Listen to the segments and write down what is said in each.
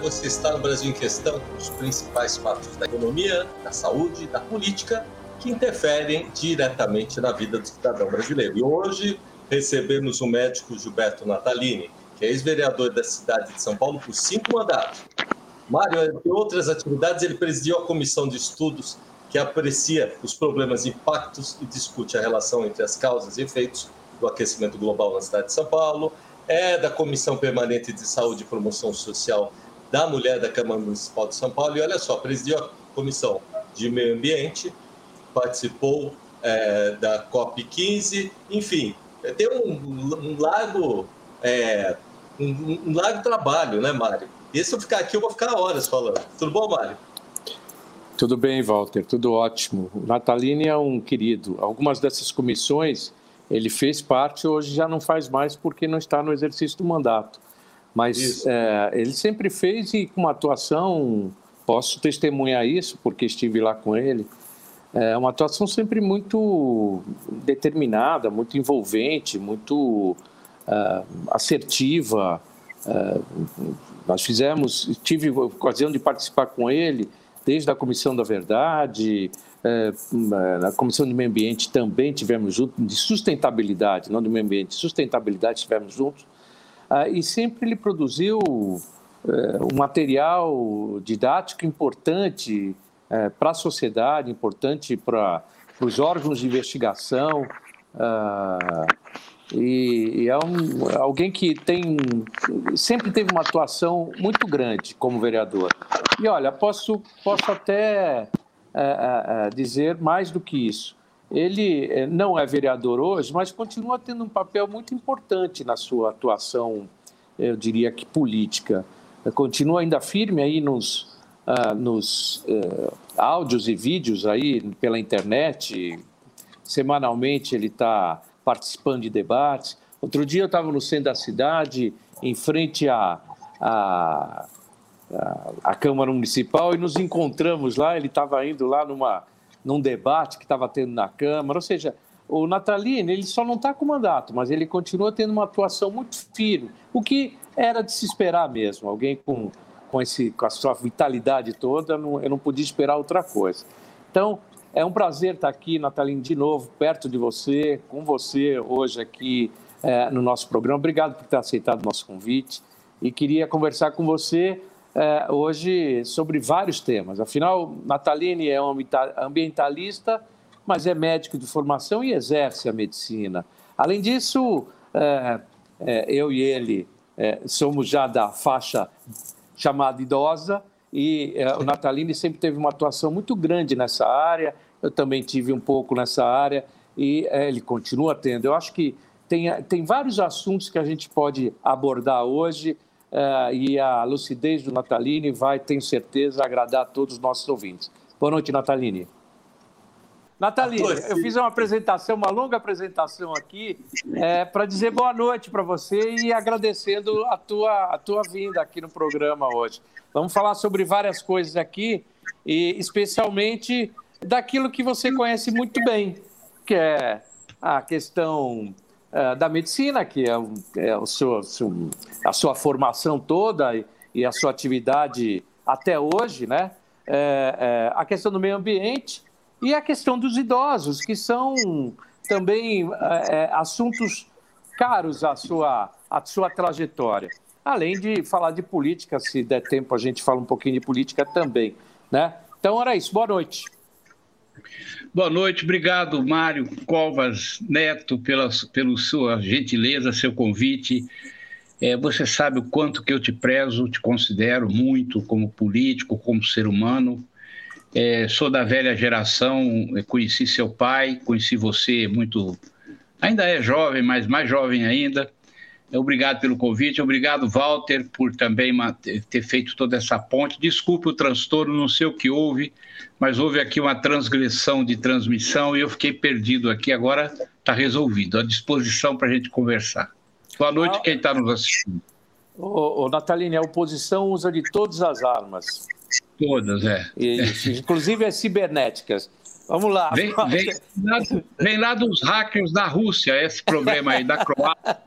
você está no Brasil em Questão, os principais fatos da economia, da saúde, da política que interferem diretamente na vida do cidadão brasileiro. E hoje recebemos o médico Gilberto Natalini, que é ex-vereador da cidade de São Paulo por cinco mandatos. Mário, entre outras atividades, ele presidiu a comissão de estudos que aprecia os problemas impactos e discute a relação entre as causas e efeitos do aquecimento global na cidade de São Paulo, é da Comissão Permanente de Saúde e Promoção Social da Mulher da Câmara Municipal de São Paulo. E olha só, presidiu a Comissão de Meio Ambiente, participou é, da COP15, enfim, tem um, um largo, é, um, um largo trabalho, né, Mário? E se eu ficar aqui, eu vou ficar horas falando. Tudo bom, Mário? Tudo bem, Walter, tudo ótimo. O é um querido. Algumas dessas comissões ele fez parte, hoje já não faz mais porque não está no exercício do mandato. Mas é, ele sempre fez e com uma atuação, posso testemunhar isso porque estive lá com ele, é uma atuação sempre muito determinada, muito envolvente, muito uh, assertiva. Uh, nós fizemos, tive a ocasião de participar com ele desde a Comissão da Verdade, é, na Comissão de Meio Ambiente também tivemos juntos, de sustentabilidade, não do meio ambiente, sustentabilidade estivemos juntos, ah, e sempre ele produziu é, um material didático importante é, para a sociedade, importante para os órgãos de investigação, ah, e, é um, alguém que tem sempre teve uma atuação muito grande como vereador. E olha, posso, posso até é, dizer mais do que isso. Ele é, não é vereador hoje, mas continua tendo um papel muito importante na sua atuação, eu diria que política. Continua ainda firme aí nos, uh, nos uh, áudios e vídeos aí pela internet. Semanalmente ele está participando de debates. Outro dia eu estava no centro da cidade, em frente a, a a, Câmara Municipal e nos encontramos lá. Ele estava indo lá numa, num debate que estava tendo na Câmara. Ou seja, o Natalino ele só não está com mandato, mas ele continua tendo uma atuação muito firme, o que era de se esperar mesmo. Alguém com, com, esse, com a sua vitalidade toda, não, eu não podia esperar outra coisa. Então, é um prazer estar aqui, Natalino, de novo, perto de você, com você hoje aqui é, no nosso programa. Obrigado por ter aceitado o nosso convite e queria conversar com você é, hoje sobre vários temas. Afinal, Natalini é ambientalista, mas é médico de formação e exerce a medicina. Além disso, é, é, eu e ele é, somos já da faixa chamada idosa e é, o Natalini sempre teve uma atuação muito grande nessa área. Eu também tive um pouco nessa área e é, ele continua tendo. Eu acho que tem, tem vários assuntos que a gente pode abordar hoje uh, e a lucidez do Natalini vai, tenho certeza, agradar a todos os nossos ouvintes. Boa noite, Natalini. Natalini, eu fiz uma apresentação, uma longa apresentação aqui, é, para dizer boa noite para você e agradecendo a tua, a tua vinda aqui no programa hoje. Vamos falar sobre várias coisas aqui, e especialmente daquilo que você conhece muito bem, que é a questão é, da medicina, que é, é o seu, seu, a sua formação toda e, e, a sua atividade até hoje, né? É, é, a questão do meio ambiente e a questão dos idosos, que são também assuntos caros à sua, à sua trajetória. Além de falar de política, se der tempo a gente fala um pouquinho de política também, né? Então era isso. Boa noite. Boa noite, obrigado, Mário Covas Neto, pela, pela sua gentileza, seu convite. É, você sabe o quanto que eu te prezo, te considero muito como político, como ser humano. É, sou da velha geração, conheci seu pai, conheci você muito. Ainda é jovem, mas mais jovem ainda. Obrigado pelo convite, obrigado, Walter, por também ter feito toda essa ponte. Desculpe o transtorno, não sei o que houve, mas houve aqui uma transgressão de transmissão e eu fiquei perdido aqui. Agora está resolvido, à disposição para a gente conversar. Boa noite, ah, quem está nos assistindo. Ô, ô, Natalina, a oposição usa de todas as armas. Todas, é. Isso, inclusive as cibernéticas. Vamos lá. Vem, vem, lá, vem, lá, dos hackers da Rússia, esse problema aí, da Croácia.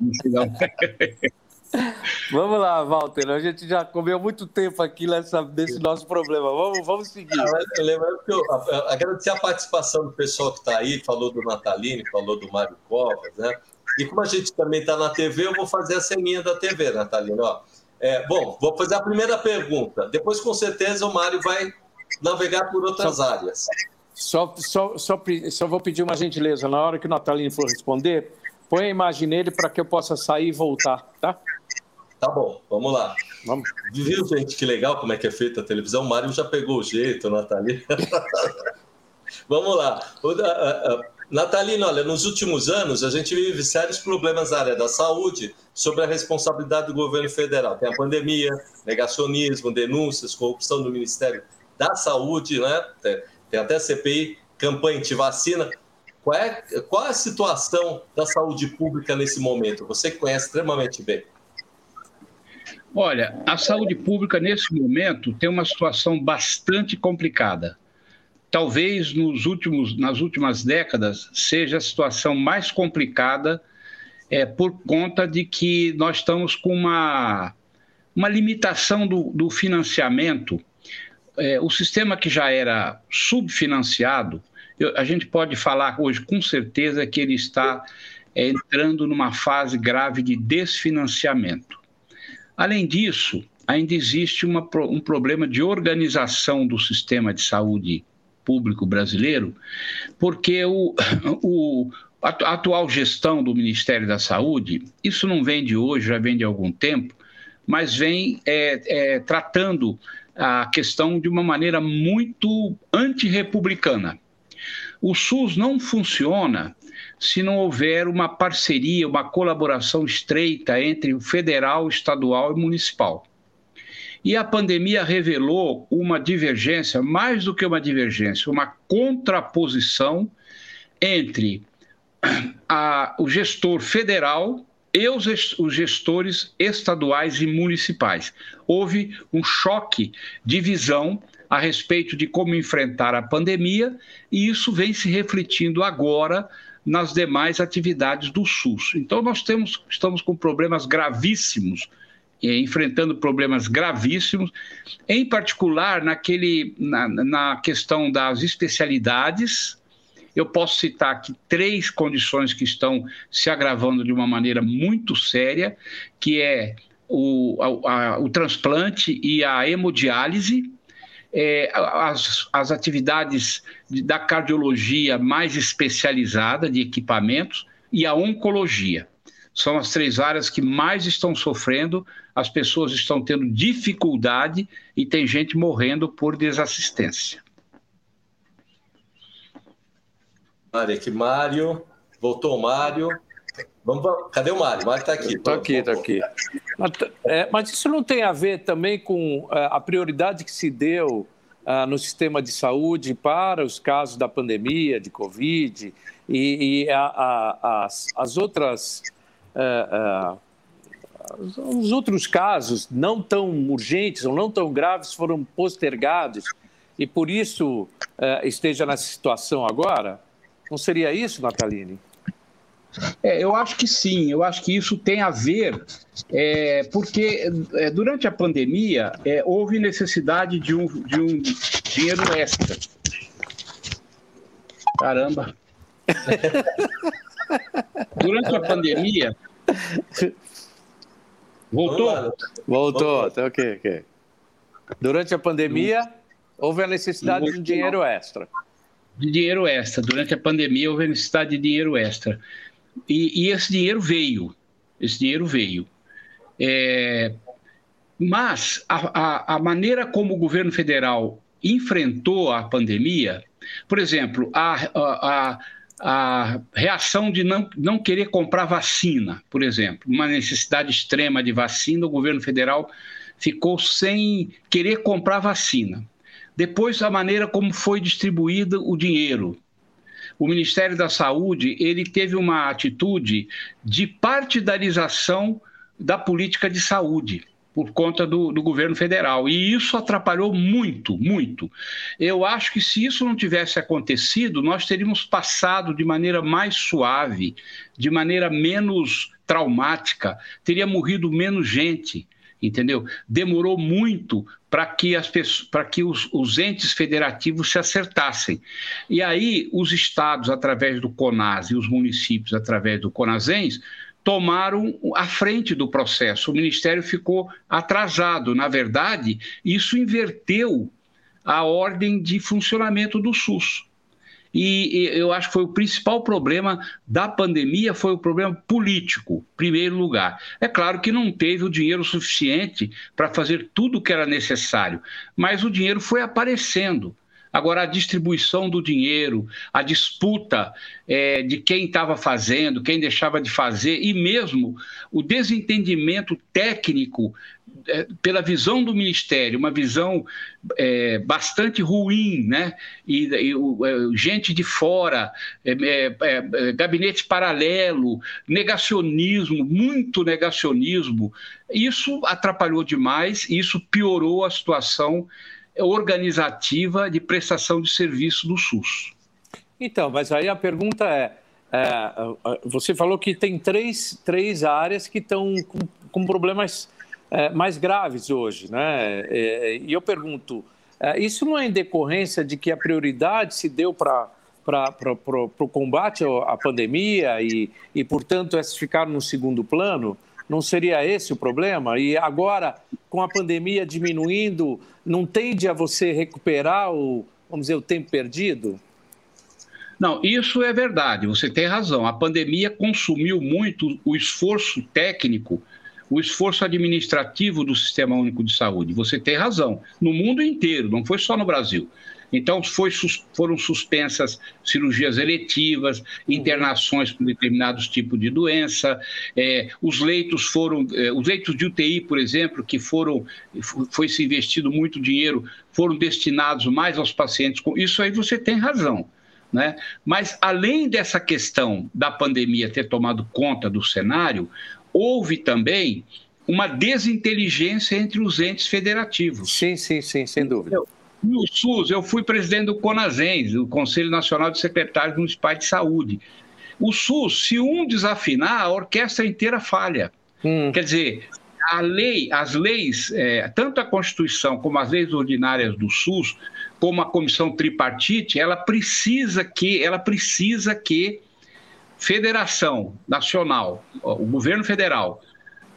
Vamos lá, Walter. A gente já comeu muito tempo aqui nessa, nesse nosso problema. Vamos, vamos seguir. Ah, lembrando que eu, agradecer a participação do pessoal que está aí, falou do Natalini, falou do Mário Covas, né? E como a gente também está na TV, eu vou fazer a ceninha da TV, Natalina. Ó, é, bom, vou fazer a primeira pergunta. Depois, com certeza, o Mário vai navegar por outras só, áreas. Só, só, só, só vou pedir uma gentileza. Na hora que o Natalino for responder, põe a imagem nele para que eu possa sair e voltar, tá? Tá bom, vamos lá. Vamos. Viu, gente, que legal como é que é feita a televisão? O Mário já pegou o jeito, Natalina. vamos lá. Natalina, olha, nos últimos anos a gente vive sérios problemas na área da saúde sobre a responsabilidade do governo federal. Tem a pandemia, negacionismo, denúncias, corrupção do Ministério da Saúde, né? Tem até CPI, campanha anti-vacina. Qual é, qual é a situação da saúde pública nesse momento? Você que conhece extremamente bem. Olha, a saúde pública nesse momento tem uma situação bastante complicada. Talvez nos últimos, nas últimas décadas seja a situação mais complicada é, por conta de que nós estamos com uma, uma limitação do, do financiamento. É, o sistema que já era subfinanciado, eu, a gente pode falar hoje com certeza que ele está é, entrando numa fase grave de desfinanciamento. Além disso, ainda existe uma, um problema de organização do sistema de saúde público brasileiro, porque o, o, a atual gestão do Ministério da Saúde, isso não vem de hoje, já vem de algum tempo, mas vem é, é, tratando a questão de uma maneira muito antirrepublicana. O SUS não funciona se não houver uma parceria, uma colaboração estreita entre o federal, estadual e municipal. E a pandemia revelou uma divergência, mais do que uma divergência, uma contraposição entre a, o gestor federal e os, gestores estaduais e municipais. Houve um choque de visão a respeito de como enfrentar a pandemia, e isso vem se refletindo agora nas demais atividades do SUS. Então, nós temos, estamos com problemas gravíssimos, enfrentando problemas gravíssimos, em particular naquele, na, na questão das especialidades. Eu posso citar aqui três condições que estão se agravando de uma maneira muito séria, que é o, a, a, o transplante e a hemodiálise, é, as, as atividades de, da cardiologia mais especializada, de equipamentos, e a oncologia. São as três áreas que mais estão sofrendo, as pessoas estão tendo dificuldade e tem gente morrendo por desassistência. Mário, aqui, Mário. Voltou o Mário. Vamos, cadê o Mário? O Mário está aqui. Estou aqui, estou aqui. Mas, é, mas, isso não tem a ver também com é, a prioridade que se deu uh, no sistema de saúde para os casos da pandemia, de Covid, e, e a, a, as, as, outras. Uh, os outros casos não tão urgentes ou não tão graves foram postergados e por isso esteja nessa situação agora? Não seria isso, Nataline? É, eu acho que sim, eu acho que isso tem a ver, é, porque é, durante a pandemia é, houve necessidade de um, de um dinheiro extra. Caramba! durante a pandemia. Voltou? Voltou, tá ok, ok. Durante a pandemia, houve a necessidade de um dinheiro extra. De dinheiro extra. Durante a pandemia, houve necessidade de dinheiro extra. E, e esse dinheiro veio, esse dinheiro veio. É, mas a, a, a, maneira como o governo federal enfrentou a pandemia, por exemplo, a, a, a reação de não, não querer comprar vacina, por exemplo, uma necessidade extrema de vacina, o governo federal ficou sem querer comprar vacina. Depois, a maneira como foi distribuído o dinheiro o Ministério da Saúde ele teve uma atitude de partidarização da política de saúde. por conta do, do, governo federal. E isso atrapalhou muito, muito. Eu acho que se isso não tivesse acontecido, nós teríamos passado de maneira mais suave, de maneira menos traumática, teria morrido menos gente. Entendeu? Demorou muito para que, as para que os, os entes federativos se acertassem. E aí, os estados, através do CONAS, e os municípios, através do CONASENS, tomaram a frente do processo. O Ministério ficou atrasado. Na verdade, isso inverteu a ordem de funcionamento do SUS. E, eu acho que foi o principal problema da pandemia, foi o problema político, em primeiro lugar. É claro que não teve o dinheiro suficiente para fazer tudo o que era necessário, mas o dinheiro foi aparecendo. Agora, a distribuição do dinheiro, a disputa é, de quem estava fazendo, quem deixava de fazer, e mesmo o desentendimento técnico pela visão do Ministério, uma visão é, bastante ruim, né? E, e é, gente de fora, é, é, gabinete paralelo, negacionismo, muito negacionismo. Isso atrapalhou demais, isso piorou a situação organizativa de prestação de serviço do SUS. Então, mas aí a pergunta é, é você falou que tem três, três áreas que estão com, com problemas é, mais graves hoje, né? É, e eu pergunto, é, isso não é em decorrência de que a prioridade se deu para o combate à pandemia e, e, portanto, essas ficaram no segundo plano? Não seria esse o problema? E agora, com a pandemia diminuindo, não tende a você recuperar o, vamos dizer, o tempo perdido? Não, isso é verdade, você tem razão. A pandemia consumiu muito o esforço técnico, o esforço administrativo do Sistema Único de Saúde. Você tem razão. No mundo inteiro, não foi só no Brasil. Então, foi, foram suspensas cirurgias eletivas, internações por determinados tipos de doença, é, os leitos foram, é, os leitos de UTI, por exemplo, que foram, foi se investido muito dinheiro, foram destinados mais aos pacientes. Com, isso aí você tem razão. Né? Mas, além dessa questão da pandemia ter tomado conta do cenário, houve também uma desinteligência entre os entes federativos. Sim, sim, sim, sem dúvida. No SUS, eu fui presidente do CONASENS, o Conselho Nacional de Secretários Municipais de Saúde. O SUS, se um desafinar, a orquestra inteira falha. Hum. Quer dizer, a lei, as leis, é, tanto a Constituição como as leis ordinárias do SUS, como a comissão tripartite, ela precisa que, ela precisa que Federação Nacional, o governo federal,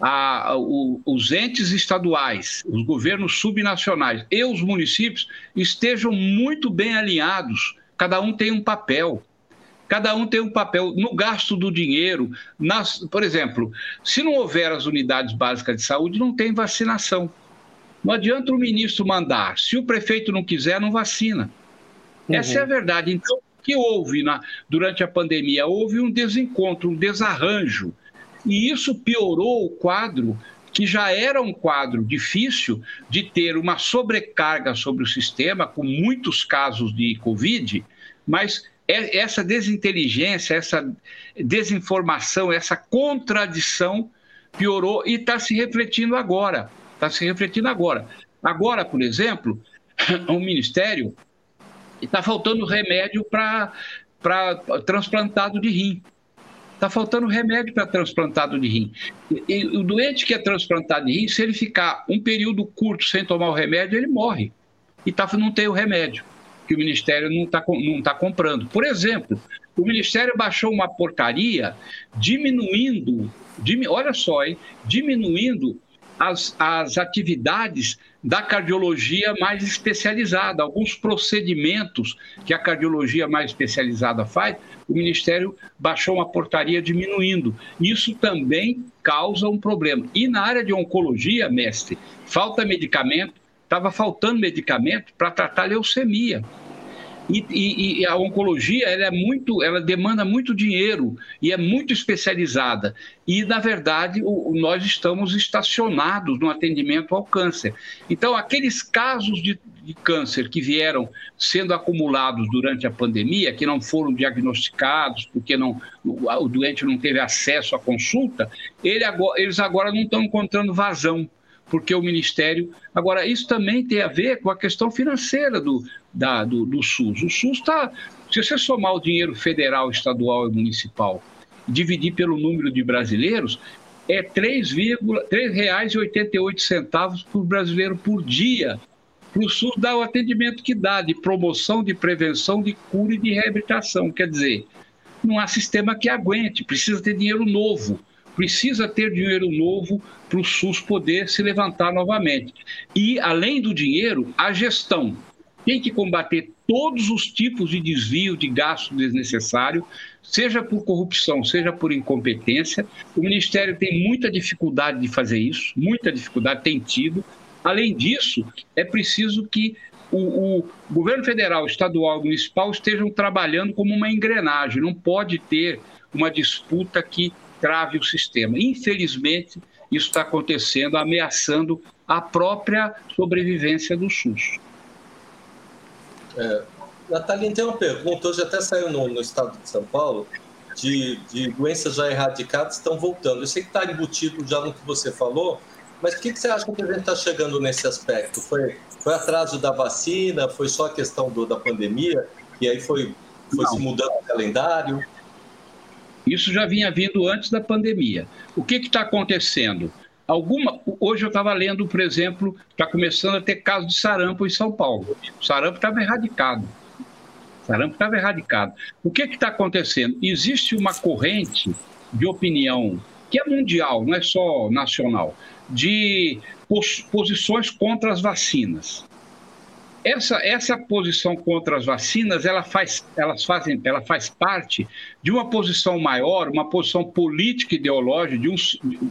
a, o, os entes estaduais, os governos subnacionais e os municípios estejam muito bem alinhados, cada um tem um papel. Cada um tem um papel no gasto do dinheiro. Nas, por exemplo, se não houver as unidades básicas de saúde, não tem vacinação. Não adianta o ministro mandar. Se o prefeito não quiser, não vacina. Uhum. Essa é a verdade. Então, que houve na, durante a pandemia? Houve um desencontro, um desarranjo e isso piorou o quadro, que já era um quadro difícil de ter uma sobrecarga sobre o sistema, com muitos casos de Covid, mas é, essa desinteligência, essa desinformação, essa contradição piorou e está se refletindo agora. Está se refletindo agora. Agora, por exemplo, o Ministério está faltando remédio para transplantado de rim. Está faltando remédio para transplantado de rim. E, o doente que é transplantado de rim, se ele ficar um período curto sem tomar o remédio, ele morre. E tá, não tem o remédio, que o Ministério não está não tá comprando. Por exemplo, o Ministério baixou uma portaria diminuindo, olha só, hein, diminuindo as, as atividades da cardiologia mais especializada, alguns procedimentos que a cardiologia mais especializada faz, o Ministério baixou uma portaria diminuindo. Isso também causa um problema. E na área de oncologia, mestre, falta medicamento, estava faltando medicamento para tratar leucemia. E, e, e, a oncologia ela é muito, ela demanda muito dinheiro e é muito especializada. E na verdade o, nós estamos estacionados no atendimento ao câncer. Então aqueles casos de, de câncer que vieram sendo acumulados durante a pandemia, que não foram diagnosticados porque não, o, o doente não teve acesso à consulta, ele agora, eles agora não estão encontrando vazão porque o Ministério. Agora, isso também tem a ver com a questão financeira do, da, do, do SUS. O SUS está. Se você somar o dinheiro federal, estadual e municipal, dividir pelo número de brasileiros, é R$ 3,88 por brasileiro por dia para o SUS dar o atendimento que dá, de promoção, de prevenção, de cura e de reabilitação. Quer dizer, não há sistema que aguente, precisa ter dinheiro novo, precisa ter dinheiro novo para o SUS poder se levantar novamente. E, além do dinheiro, a gestão. Tem que combater todos os tipos de desvio de gasto desnecessário, seja por corrupção, seja por incompetência. O Ministério tem muita dificuldade de fazer isso, muita dificuldade tem tido. Além disso, é preciso que o, o, governo federal, estadual e municipal estejam trabalhando como uma engrenagem. Não pode ter uma disputa que trave o sistema. Infelizmente, isso está acontecendo, ameaçando a própria sobrevivência do SUS. É, Natalina, tem uma pergunta. Hoje até saiu no, no estado de São Paulo de, de doenças já erradicadas estão voltando. Eu sei que está embutido já no que você falou, mas o que, que você acha que a gente está chegando nesse aspecto? Foi, foi atraso da vacina? Foi só a questão do, da pandemia? E aí foi, foi se mudando o calendário? Isso já vinha vindo antes da pandemia. O que está acontecendo? Alguma, hoje eu estava lendo, por exemplo, está começando a ter caso de sarampo em São Paulo. O sarampo estava erradicado. O sarampo estava erradicado. O que está acontecendo? Existe uma corrente de opinião que é mundial, não é só nacional, de posições contra as vacinas. Essa, essa posição contra as vacinas, ela faz, elas fazem, ela faz parte de uma posição maior, uma posição política ideológica de um,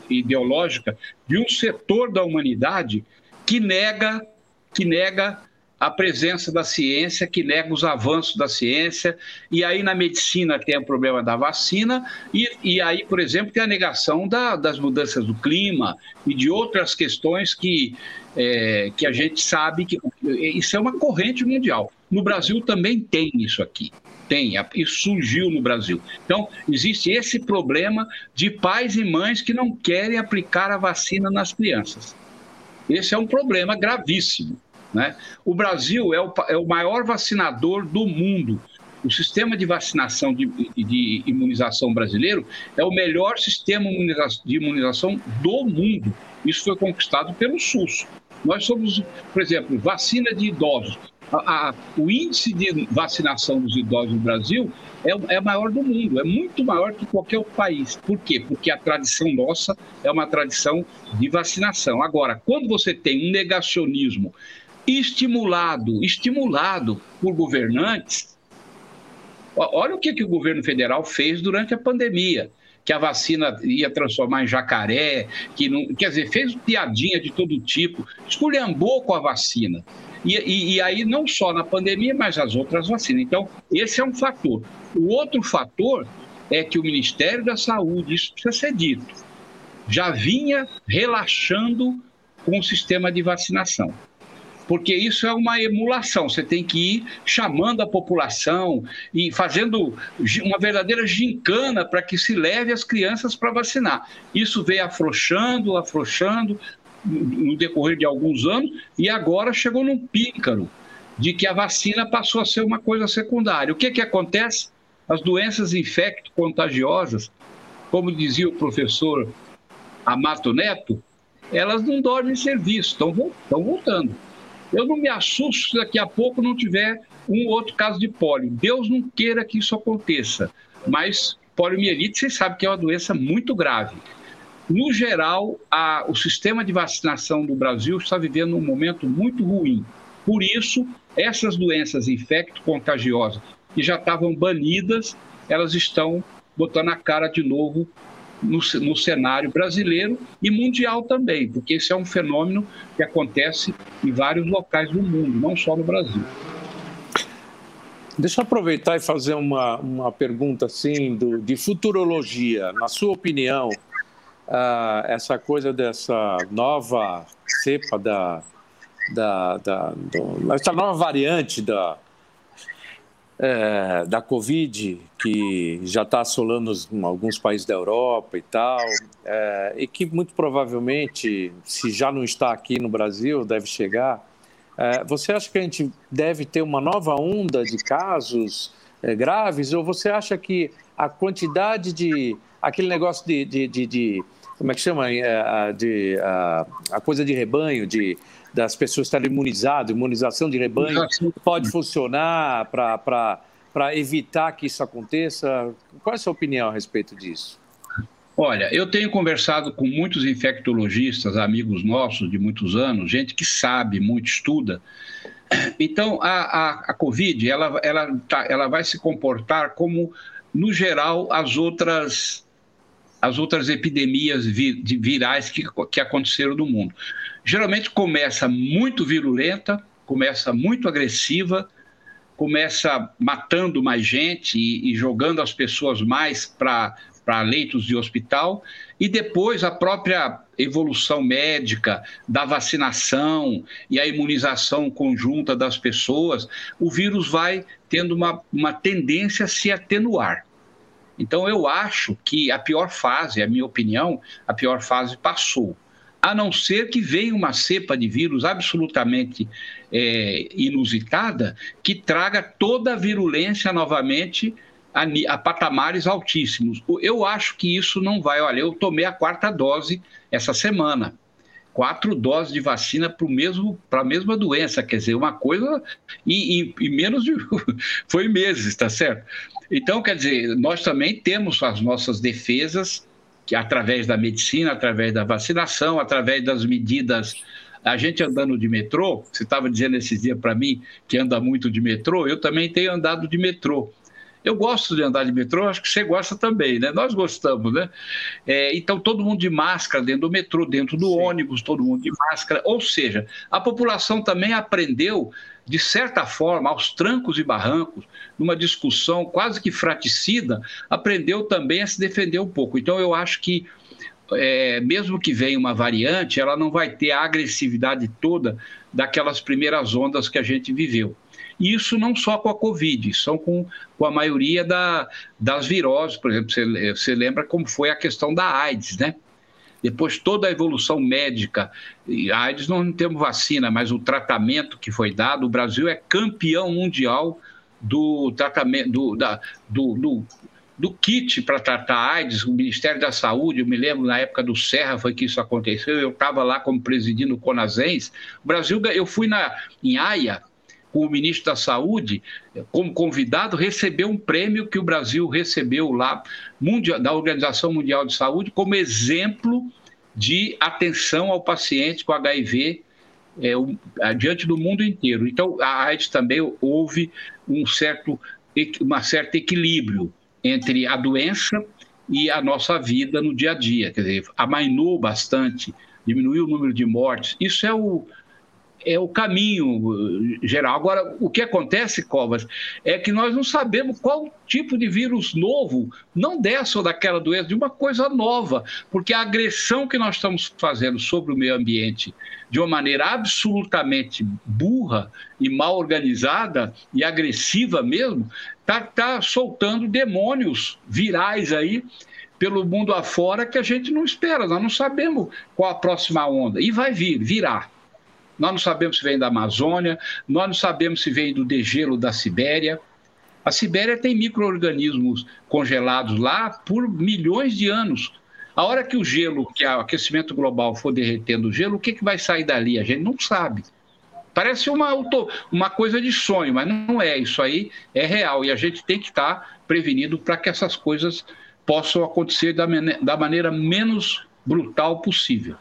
ideológica de um setor da humanidade que nega, que nega a presença da ciência, que nega os avanços da ciência, e aí na medicina tem o problema da vacina, e, e aí, por exemplo, tem a negação da, das mudanças do clima e de outras questões que, é, que a gente sabe que isso é uma corrente mundial. No Brasil também tem isso aqui. Tem, isso surgiu no Brasil. Então, existe esse problema de pais e mães que não querem aplicar a vacina nas crianças. Esse é um problema gravíssimo. Né? O Brasil é o, é o maior vacinador do mundo. O sistema de vacinação de, de imunização brasileiro é o melhor sistema de imunização do mundo. Isso foi conquistado pelo SUS. Nós somos, por exemplo, vacina de idosos. A, a, o índice de vacinação dos idosos no Brasil é, é maior do mundo, é muito maior que qualquer outro país. Por quê? Porque a tradição nossa é uma tradição de vacinação. Agora, quando você tem um negacionismo estimulado, estimulado por governantes. Olha o que, que o governo federal fez durante a pandemia que a vacina ia transformar em jacaré, que não, quer dizer, fez piadinha de todo tipo, esculhambou com a vacina. E, e, e, aí, não só na pandemia, mas as outras vacinas. Então, esse é um fator. O outro fator é que o Ministério da Saúde, isso precisa ser dito, já vinha relaxando com o sistema de vacinação porque isso é uma emulação. Você tem que ir chamando a população e fazendo uma verdadeira gincana para que se leve as crianças para vacinar. Isso veio afrouxando, afrouxando no decorrer de alguns anos e agora chegou num pícaro de que a vacina passou a ser uma coisa secundária. O que, que acontece? As doenças infecto-contagiosas, como dizia o professor Amato Neto, elas não dormem em serviço, estão voltando. Eu não me assusto se daqui a pouco não tiver um outro caso de pólio. Deus não queira que isso aconteça. Mas poliomielite, vocês sabem que é uma doença muito grave. No geral, a, o sistema de vacinação do Brasil está vivendo um momento muito ruim. Por isso, essas doenças infecto-contagiosas que já estavam banidas, elas estão botando a cara de novo no, no cenário brasileiro e mundial também, porque esse é um fenômeno que acontece em vários locais do mundo, não só no Brasil. Deixa eu aproveitar e fazer uma, uma pergunta assim do, de futurologia. Na sua opinião, uh, essa coisa dessa nova cepa da, da, da do, essa nova variante da é, da Covid, que já está assolando alguns países da Europa e tal, é, e que muito provavelmente, se já não está aqui no Brasil, deve chegar. É, você acha que a gente deve ter uma nova onda de casos é, graves, ou você acha que a quantidade de. aquele negócio de. de, de, de como é que chama? É, de, a, a coisa de rebanho, de das pessoas estarem imunizadas, imunização de rebanho, pode funcionar para evitar que isso aconteça? Qual é a sua opinião a respeito disso? Olha, eu tenho conversado com muitos infectologistas, amigos nossos de muitos anos, gente que sabe, muito estuda. Então, a, a, a Covid, ela, ela, tá, ela vai se comportar como, no geral, as outras as outras epidemias de virais que, que aconteceram no mundo. Geralmente começa muito virulenta, começa muito agressiva, começa matando mais gente e, e jogando as pessoas mais para para leitos de hospital, e depois a própria evolução médica da vacinação e a imunização conjunta das pessoas, o vírus vai tendo uma, uma tendência a se atenuar. Então, eu acho que a pior fase, a minha opinião, a pior fase passou. A não ser que venha uma cepa de vírus absolutamente é, inusitada que traga toda a virulência novamente a, a, patamares altíssimos. Eu acho que isso não vai. Olha, eu tomei a quarta dose essa semana. Quatro doses de vacina para a mesma doença, quer dizer, uma coisa e, e, e menos de. foi meses, tá certo? Então, quer dizer, nós também temos as nossas defesas, que através da medicina, através da vacinação, através das medidas. A gente andando de metrô, você estava dizendo esses dias para mim que anda muito de metrô, eu também tenho andado de metrô. Eu gosto de andar de metrô, acho que você gosta também, né? Nós gostamos, né? É, então, todo mundo de máscara dentro do metrô, dentro do Sim. ônibus, todo mundo de máscara. Ou seja, a população também aprendeu de certa forma, aos trancos e barrancos, numa discussão quase que fraticida, aprendeu também a se defender um pouco. Então, eu acho que, é, mesmo que venha uma variante, ela não vai ter a agressividade toda daquelas primeiras ondas que a gente viveu. Isso não só com a Covid, são com, com a maioria da, das viroses, por exemplo, você, você lembra como foi a questão da AIDS, né? Depois, toda a evolução médica, a AIDS não temos vacina, mas o tratamento que foi dado, o Brasil é campeão mundial do tratamento, do, da, do, do, do kit para tratar AIDS, o Ministério da Saúde, eu me lembro na época do Serra foi que isso aconteceu, eu estava lá como presidindo o Conazens. O Brasil, eu fui na, em Haia, o ministro da Saúde, como convidado, recebeu um prêmio que o Brasil recebeu lá mundial, da Organização Mundial de Saúde como exemplo de atenção ao paciente com HIV é, um, diante do mundo inteiro. Então, a AIDS também houve um certo, uma certo equilíbrio entre a doença e a nossa vida no dia a dia. Quer dizer, amainou bastante, diminuiu o número de mortes. Isso é o, é o caminho eh, geral. Agora, o que acontece, Covas, é que nós não sabemos qual tipo de vírus novo, não dessa ou daquela doença, de uma coisa nova, porque a agressão que nós estamos fazendo sobre o meio ambiente de uma maneira absolutamente burra e mal organizada e agressiva mesmo, está tá soltando demônios virais aí pelo mundo afora que a gente não espera, nós não sabemos qual a próxima onda. E vai vir, virá. Nós não sabemos se vem da Amazônia, nós não sabemos se vem do degelo da Sibéria. A Sibéria tem micro-organismos congelados lá por milhões de anos. A hora que o gelo, que o aquecimento global for derretendo o gelo, o que, que vai sair dali? A gente não sabe. Parece uma, uma coisa de sonho, mas não é. Isso aí é real e a gente tem que estar prevenido para que essas coisas possam acontecer da, da maneira menos brutal possível.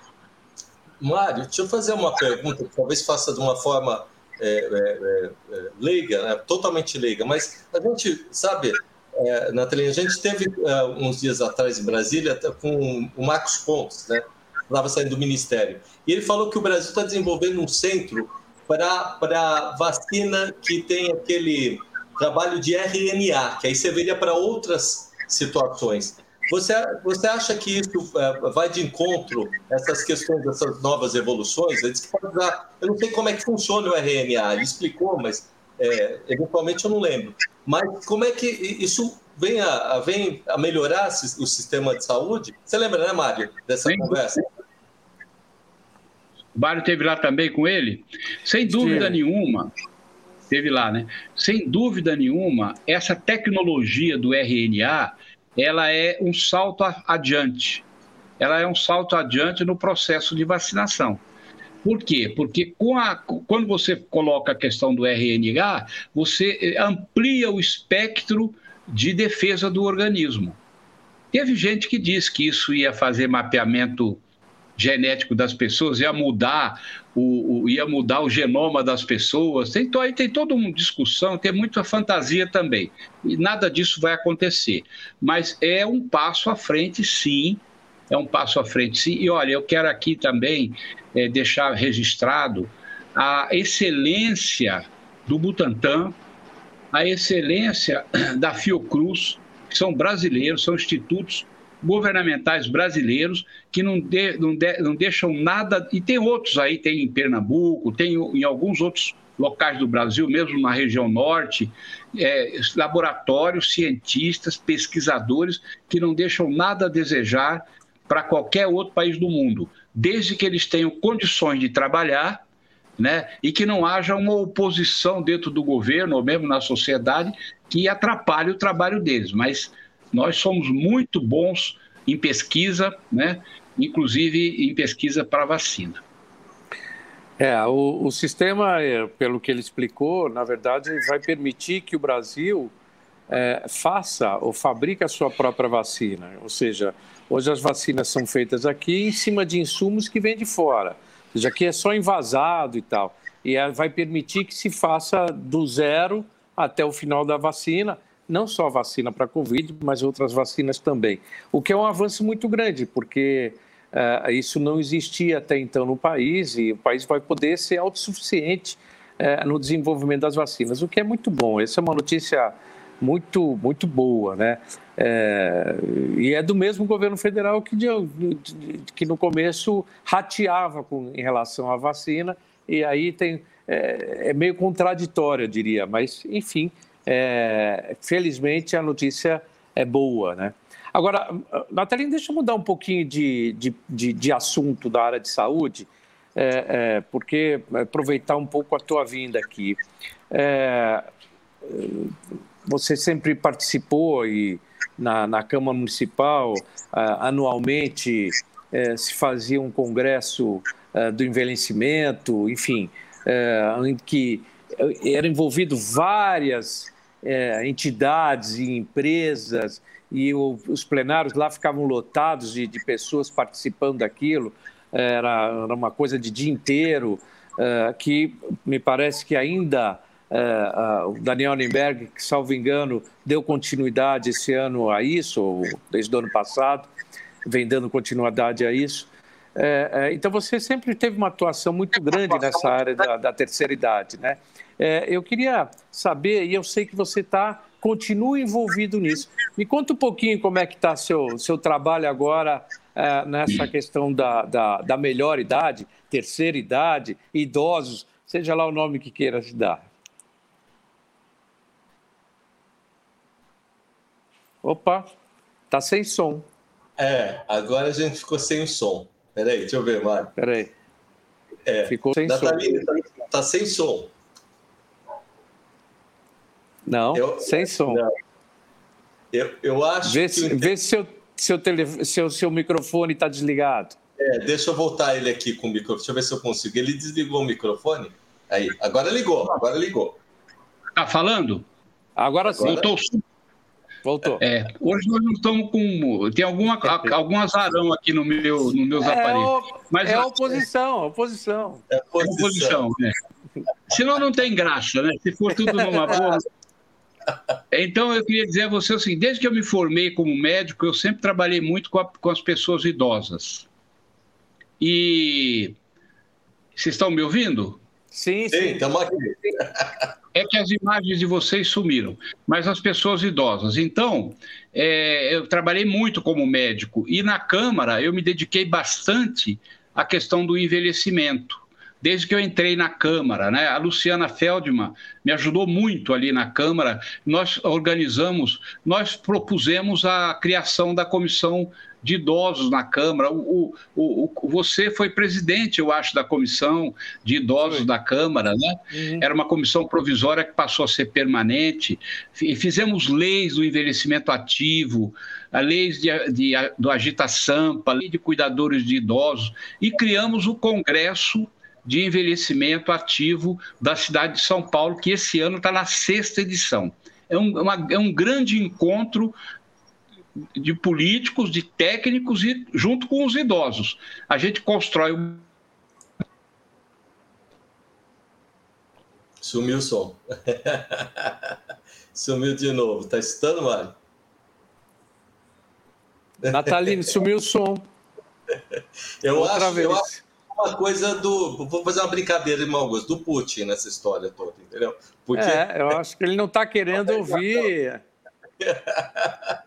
Mário, deixa eu fazer uma pergunta, que talvez faça de uma forma é, é, é, é leiga, né? totalmente leiga, mas a gente sabe, é, Natalia, a gente teve é, uns dias atrás em Brasília com o Marcos Pontes, né? Estava saindo do Ministério. E ele falou que o Brasil está desenvolvendo um centro para vacina que tem aquele trabalho de RNA, que aí serviria para outras situações. Você, você acha que isso é, vai de encontro essas questões dessas novas evoluções? Ele disse que pode usar, eu não sei como é que funciona o RNA, ele explicou, mas é, eventualmente eu não lembro. Mas como é que isso vem a, vem a melhorar o sistema de saúde? Você lembra, né, Mário, dessa Sim. conversa? O Mário teve lá também com ele? Sem dúvida Sim. nenhuma, teve lá, né? Sem dúvida nenhuma, essa tecnologia do RNA, ela é um salto adiante. Ela é um salto adiante no processo de vacinação. Por quê? Porque a, quando você coloca a questão do RNA, você eh, amplia o espectro de defesa do organismo. Teve gente que disse que isso ia fazer mapeamento genético das pessoas, ia mudar o, o, ia mudar o genoma das pessoas. Tem, aí tem toda uma discussão, tem muita fantasia também. E nada disso vai acontecer. Mas é um passo à frente, sim. É um passo à frente, sim. E olha, eu quero aqui também é, deixar registrado a excelência do Butantan, a excelência da Fiocruz, que são brasileiros, são institutos governamentais brasileiros que não, de, não, de, não deixam nada. E tem outros aí, tem em Pernambuco, tem em alguns outros locais do Brasil, mesmo na região norte, é, laboratórios, cientistas, pesquisadores que não deixam nada a desejar para qualquer outro país do mundo, desde que eles tenham condições de trabalhar né, e que não haja uma oposição dentro do governo ou mesmo na sociedade que atrapalhe o trabalho deles. Mas nós somos muito bons em pesquisa, né? inclusive em pesquisa para vacina. É, o, o, sistema, é, pelo que ele explicou, na verdade, vai permitir que o Brasil é, faça ou fabrique a sua própria vacina. Ou seja, hoje as vacinas são feitas aqui em cima de insumos que vêm de fora. Ou seja, aqui é só envasado e tal. E é, vai permitir que se faça do zero até o final da vacina não só vacina para a Covid, mas outras vacinas também. O que é um avanço muito grande, porque uh, isso não existia até então no país e o país vai poder ser autossuficiente uh, no desenvolvimento das vacinas, o que é muito bom. Essa é uma notícia muito, muito boa, né? É, e é do mesmo governo federal que, de, de, que no começo rateava com, em relação à vacina, e aí tem, é, é meio contraditório, eu diria, mas enfim, é, felizmente a notícia é boa, né? Agora, Natalina, deixa eu mudar um pouquinho de, de, de, de assunto da área de saúde, é, é, porque aproveitar um pouco a tua vinda aqui. É, você sempre participou e na, na Câmara Municipal, anualmente é, se fazia um congresso é, do envelhecimento, enfim, é, em que eram envolvido várias é, entidades e empresas, e o, os plenários lá ficavam lotados de, de pessoas participando daquilo, era, era, uma coisa de dia inteiro, é, que me parece que ainda é, o Daniel Nimberg, que, salvo engano, deu continuidade esse ano a isso, ou desde o ano passado, vem dando continuidade a isso. É, é, então, você sempre teve uma atuação muito grande nessa área da, da terceira idade, né? É, eu queria saber, e eu sei que você está, continua envolvido nisso. Me conta um pouquinho como é que está seu seu trabalho agora é, nessa questão da, da, da, melhor idade, terceira idade, idosos, seja lá o nome que queira se dar. Opa, tá sem som. É, agora a gente ficou sem o som. Peraí, deixa eu ver, Mário. Peraí. É, ficou sem som. Tá, tá sem som. Não, eu, sem som. Não. Eu, eu acho vê, que. Vê se seu, seu, tele, seu, seu microfone está desligado. É, deixa eu voltar ele aqui com o microfone. Deixa eu ver se eu consigo. Ele desligou o microfone? Aí, agora ligou, agora ligou. Tá falando? Agora sim. Voltou. Voltou. É, hoje nós não estamos com. Tem alguma, algum azarão aqui no meu, nos meus é aparelhos. O, Mas, é a oposição, a oposição. É oposição. É oposição, Senão não tem graça, né? Se for tudo numa boa. Então, eu queria dizer a você assim: desde que eu me formei como médico, eu sempre trabalhei muito com, a, com as pessoas idosas. E. Vocês estão me ouvindo? Sim, sim. Estamos aqui. É que as imagens de vocês sumiram, mas as pessoas idosas. Então, é, eu trabalhei muito como médico e na Câmara eu me dediquei bastante à questão do envelhecimento desde que eu entrei na Câmara. Né? A Luciana Feldman me ajudou muito ali na Câmara. Nós organizamos, nós propusemos a criação da comissão de idosos na Câmara. O, o, o, você foi presidente, eu acho, da comissão de idosos Sim. da Câmara, né? Uhum. Era uma comissão provisória que passou a ser permanente. Fizemos leis do envelhecimento ativo, a lei de, de, do Agita Sampa, a lei de cuidadores de idosos, e criamos o Congresso de Envelhecimento Ativo da cidade de São Paulo, que esse ano está na sexta edição. É um, uma, é um grande encontro de políticos, de técnicos e junto com os idosos. A gente constrói um. Sumiu o som. Sumiu de novo. Tá escutando, Mário? Nataline, sumiu o som. Eu Outra acho, vez. eu acho uma coisa do. Vou fazer uma brincadeira, irmão Augusto, do Putin nessa história toda, entendeu? Porque... É, eu acho que ele não está querendo ouvir.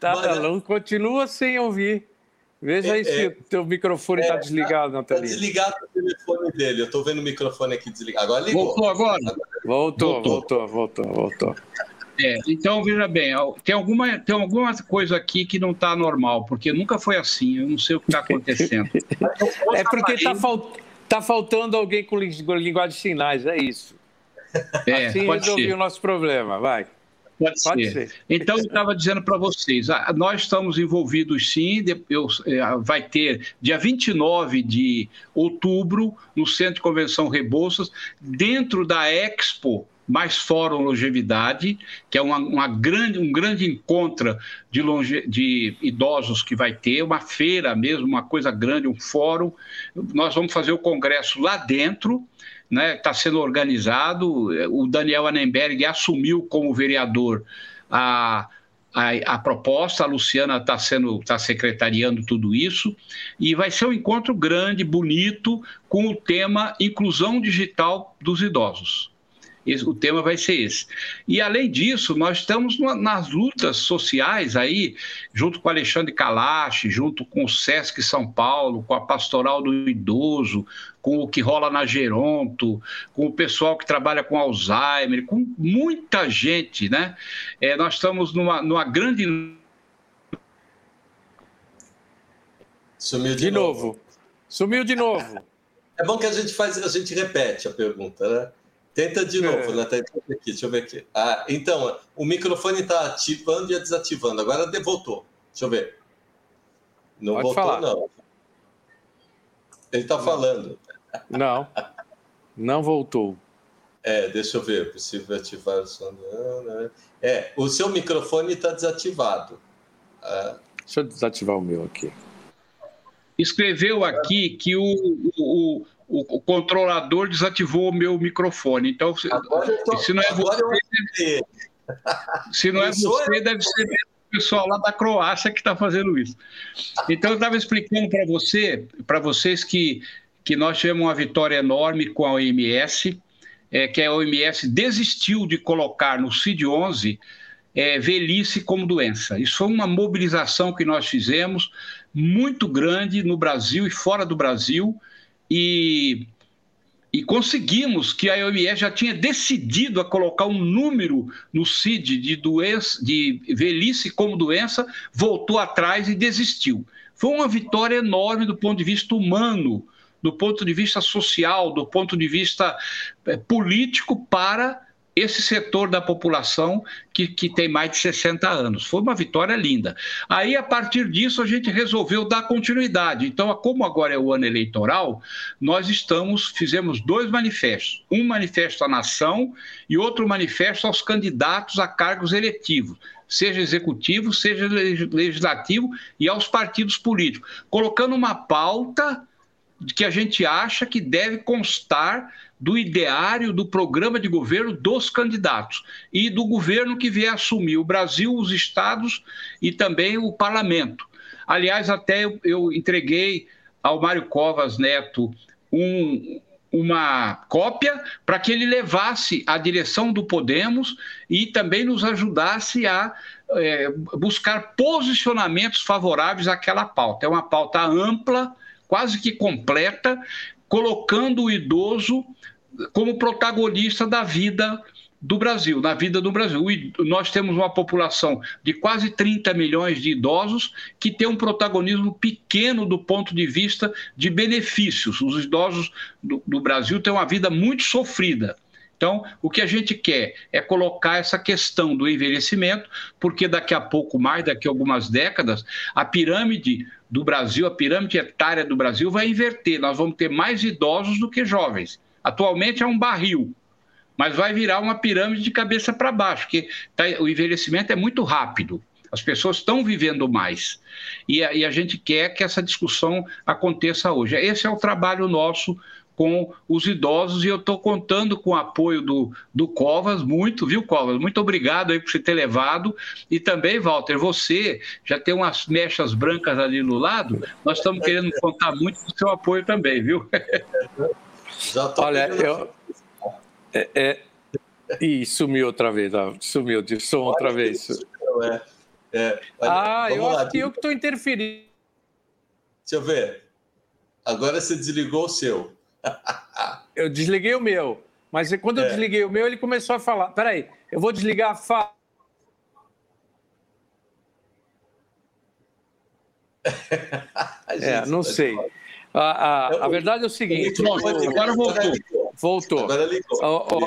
Tá, Mas, continua sem ouvir. Veja aí é, se é. o teu microfone está é, desligado, tá Natália. Está desligado o telefone dele. Eu estou vendo o microfone aqui desligado. Agora ligou. Voltou agora? Voltou, voltou, voltou, voltou. É, então, veja bem, tem alguma, tem alguma coisa aqui que não está normal, porque nunca foi assim, eu não sei o que está acontecendo. é porque está fal, tá faltando alguém com linguagem de sinais, é isso. É, assim resolvi o nosso problema, vai. Pode, Pode ser. ser. Então, eu estava dizendo para vocês, ah, nós estamos envolvidos sim, eu, é, vai ter dia 29 de outubro, no Centro de Convenção Rebouças, dentro da Expo mais Fórum Longevidade, que é uma, uma, grande, um grande encontro de, longe, de idosos que vai ter, uma feira mesmo, uma coisa grande, um fórum. Nós vamos fazer o congresso lá dentro, está né, tá sendo organizado. O Daniel Annenberg assumiu como vereador a, a, a proposta, a Luciana está sendo está secretariando tudo isso, e vai ser um encontro grande, bonito, com o tema inclusão digital dos idosos. O tema vai ser esse. E, além disso, nós estamos nas lutas sociais aí, junto com Alexandre Kalash, junto com o Sesc São Paulo, com a Pastoral do Idoso, com o que rola na Geronto, com o pessoal que trabalha com Alzheimer, com muita gente, né? É, nós estamos numa, numa grande. Sumiu de, de novo. novo. Sumiu de novo. É bom que a gente faz, a gente repete a pergunta, né? Tenta de novo, é. né? Tenta aqui, deixa eu ver aqui. Ah, então, o microfone está ativando e desativando. Agora voltou. Deixa eu ver. Não Pode voltou, falar. não. Ele está falando. Não, não voltou. É, deixa eu ver. Possível ativar o som. É, o seu microfone está desativado. Ah. Deixa eu desativar o meu aqui. Escreveu aqui que o, o, o, controlador desativou o meu microfone. Então, tô, se não é você, se não é você, deve ser o pessoal lá da Croácia que está fazendo isso. Então, eu estava explicando para você, para vocês que, que nós tivemos uma vitória enorme com a OMS, é, que a OMS desistiu de colocar no CID-11 é, velhice como doença. Isso foi uma mobilização que nós fizemos muito grande no Brasil e fora do Brasil, e, e conseguimos que a OMS já tinha decidido a colocar um número no CID de doença, de velhice como doença, voltou atrás e desistiu. Foi uma vitória enorme do ponto de vista humano, do ponto de vista social, do ponto de vista é, político para esse setor da população que, que tem mais de 60 anos. Foi uma vitória linda. Aí, a partir disso, a gente resolveu dar continuidade. Então, como agora é o ano eleitoral, nós estamos, fizemos dois manifestos. Um manifesto à nação e outro manifesto aos candidatos a cargos eletivos seja executivo, seja legislativo, e aos partidos políticos, colocando uma pauta que a gente acha que deve constar do ideário do programa de governo dos candidatos e do governo que vier assumir o Brasil, os estados e também o parlamento. Aliás, até eu, entreguei ao Mário Covas Neto um, uma cópia para que ele levasse a direção do Podemos e também nos ajudasse a é, buscar posicionamentos favoráveis àquela pauta. É uma pauta ampla, quase que completa, colocando o idoso como protagonista da vida do Brasil, na vida do Brasil. Nós temos uma população de quase 30 milhões de idosos que tem um protagonismo pequeno do ponto de vista de benefícios. Os idosos do, do Brasil têm uma vida muito sofrida. Então, o que a gente quer é colocar essa questão do envelhecimento, porque daqui a pouco mais, daqui a algumas décadas, a pirâmide do Brasil, a pirâmide etária do Brasil vai inverter. Nós vamos ter mais idosos do que jovens. Atualmente é um barril, mas vai virar uma pirâmide de cabeça para baixo, porque tá, o envelhecimento é muito rápido. As pessoas estão vivendo mais. E a, e a gente quer que essa discussão aconteça hoje. Esse é o trabalho nosso com os idosos e eu estou contando com o apoio do, do Covas, muito, viu, Covas? Muito obrigado aí por você ter levado. E também, Walter, você já tem umas mechas brancas ali no lado, nós estamos querendo contar muito com o seu apoio também, viu? Já tô Olha, eu. É, é... Ih, sumiu outra vez, sumiu de som outra vez. É, é. ah, eu lá. acho que eu que estou interferindo. Deixa eu ver. Agora você desligou o seu. Eu desliguei o meu. Mas quando eu é. desliguei o meu, ele começou a falar. Peraí, eu vou desligar a fa... é, não sei. A, a, a, verdade é o seguinte. Agora voltou. Voltou.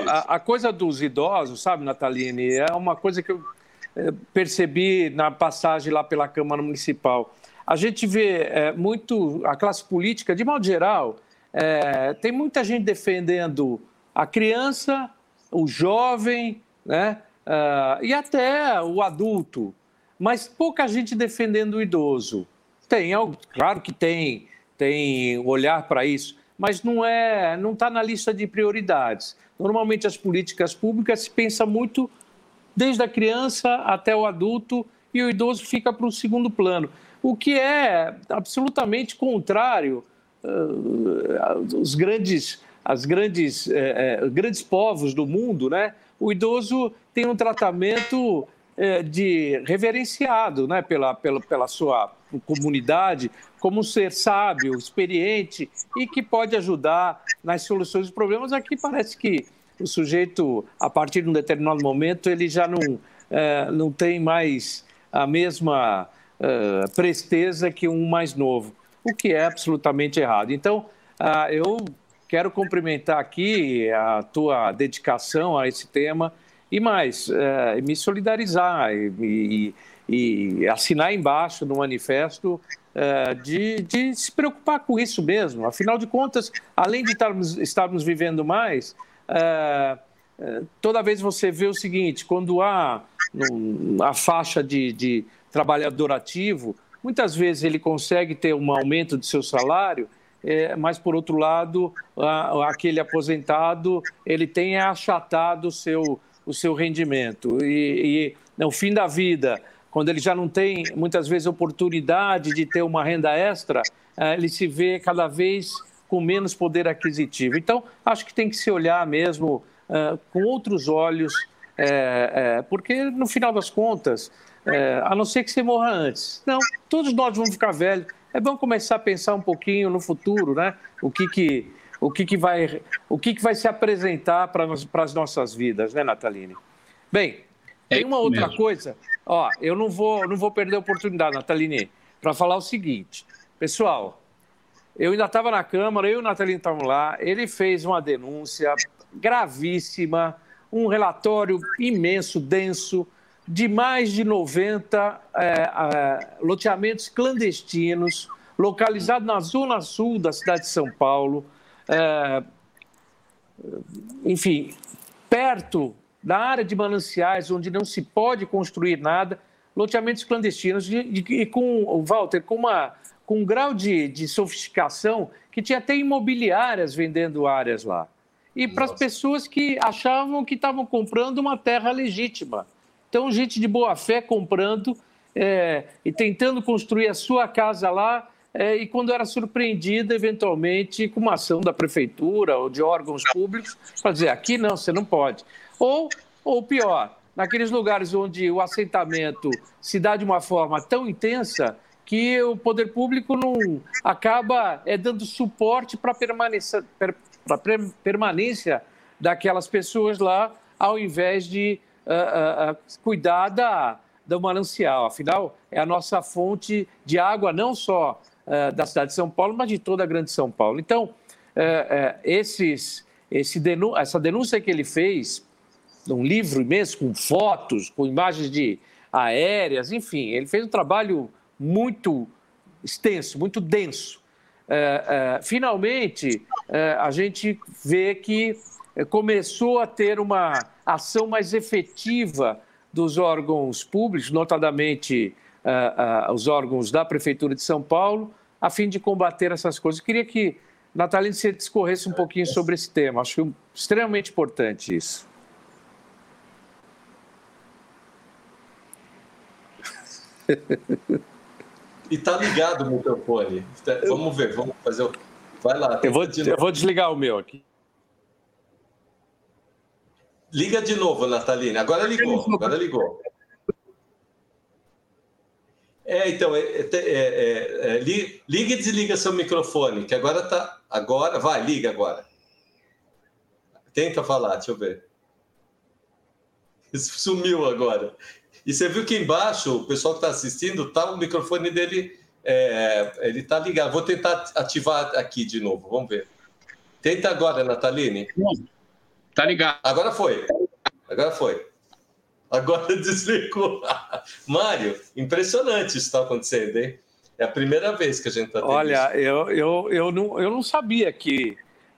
A, a, coisa dos idosos, sabe, Nataline, é uma coisa que eu é, percebi na passagem lá pela Câmara Municipal. A gente vê é, muito a classe política, de modo geral, é, tem muita gente defendendo a criança, o jovem, né? Uh, e até o adulto, mas pouca gente defendendo o idoso. Tem, claro que tem, tem olhar para isso, mas não é, não está na lista de prioridades. Normalmente as políticas públicas se pensa muito desde a criança até o adulto e o idoso fica para o segundo plano, o que é absolutamente contrário os grandes, as grandes, uh, grandes povos do mundo, né? O idoso tem um tratamento de reverenciado, né? Pela, pela, pela sua comunidade, como um ser sábio, experiente e que pode ajudar nas soluções dos problemas. Aqui parece que o sujeito, a partir de um determinado momento, ele já não, não tem mais a mesma presteza que um mais novo o que é absolutamente errado. Então, uh, eu quero cumprimentar aqui a tua dedicação a esse tema e mais, uh, me solidarizar e, e, e, assinar embaixo no manifesto uh, de, de, se preocupar com isso mesmo. Afinal de contas, além de estarmos, estarmos vivendo mais, eh, toda vez você vê o seguinte, quando há a faixa de, de trabalhador ativo, Muitas vezes ele consegue ter um aumento de seu salário, é, mas por outro lado, a, aquele aposentado ele tem achatado o seu, o seu rendimento. E, e no fim da vida, quando ele já não tem muitas vezes oportunidade de ter uma renda extra, é, ele se vê cada vez com menos poder aquisitivo. Então, acho que tem que se olhar mesmo é, com outros olhos, é, é porque no final das contas, é, a não ser que você morra antes. Não, todos nós vamos ficar velhos. É bom começar a pensar um pouquinho no futuro, né? O que que, o que, que, vai, o que, que vai se apresentar para as nossas vidas, né, Nataline? Bem, é tem uma outra mesmo. coisa. Ó, eu não vou, não vou perder a oportunidade, Nataline, para falar o seguinte. Pessoal, eu ainda estava na Câmara, eu e o Natalino estavam lá, ele fez uma denúncia gravíssima, um relatório imenso, denso, de mais de 90 é, é, loteamentos clandestinos localizados na zona sul da cidade de São Paulo, é, enfim, perto da área de mananciais, onde não se pode construir nada, loteamentos clandestinos e, com, Walter, com, uma, com um grau de, de sofisticação que tinha até imobiliárias vendendo áreas lá. E para as pessoas que achavam que estavam comprando uma terra legítima. Então, gente de boa fé comprando é, e tentando construir a sua casa lá, é, e quando era surpreendida, eventualmente, com uma ação da prefeitura ou de órgãos públicos, para dizer aqui não, você não pode. Ou, ou pior, naqueles lugares onde o assentamento se dá de uma forma tão intensa que o poder público não acaba é, dando suporte para permanência, per, permanência daquelas pessoas lá, ao invés de uh, uh, cuidar da, do manancial. Afinal, é a nossa fonte de água, não só uh, da cidade de São Paulo, mas de toda a grande São Paulo. Então, esses, esse denú essa denúncia que ele fez, num livro imenso, com fotos, com imagens de aéreas, enfim, ele fez um trabalho muito extenso, muito denso. finalmente, a gente vê que começou a ter uma ação mais efetiva dos órgãos públicos, notadamente uh, uh, os órgãos da Prefeitura de São Paulo, a fim de combater essas coisas. Eu queria que Natalina você discorresse um pouquinho sobre esse tema. Acho extremamente importante isso. E tá ligado o microfone. Vamos ver, vamos fazer o. Vai lá. Eu vou, eu vou desligar o meu aqui. Liga de novo, Nataline. Agora ligou, agora ligou. É, então, é, é, é, é liga e desliga seu microfone, que agora tá. Agora, vai, liga agora. Tenta falar, deixa eu ver. Sumiu agora. E você viu que embaixo, o pessoal que está assistindo, tá, o microfone dele é, ele está ligado. Vou tentar ativar aqui de novo, vamos ver. Tenta agora, Nataline. Tá ligado. Agora foi. Agora foi. Agora desligou. Mário, impressionante isso está acontecendo, hein? É a primeira vez que a gente está tendo Olha, isso. eu, eu, eu, não, eu não sabia que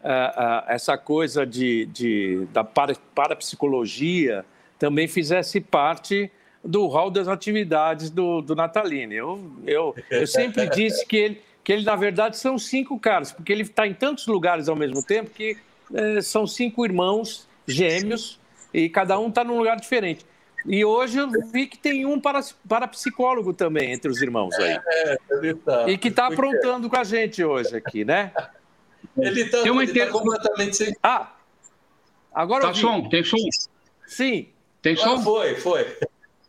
uh, uh, essa coisa de, de, da para, parapsicologia também fizesse parte do hall das atividades do, do Natalini. Eu, eu, eu sempre disse que ele, que ele, na verdade, são cinco caras, porque ele está em tantos lugares ao mesmo tempo que são cinco irmãos gêmeos e cada um está num lugar diferente. E hoje eu vi que tem um para, para psicólogo também entre os irmãos aí. É, ele tá. E que está aprontando com a gente hoje aqui, né? Ele está tá completamente sem. Ah! Agora. Tá som, tem som? Sim. Tem som? Ah, foi, foi.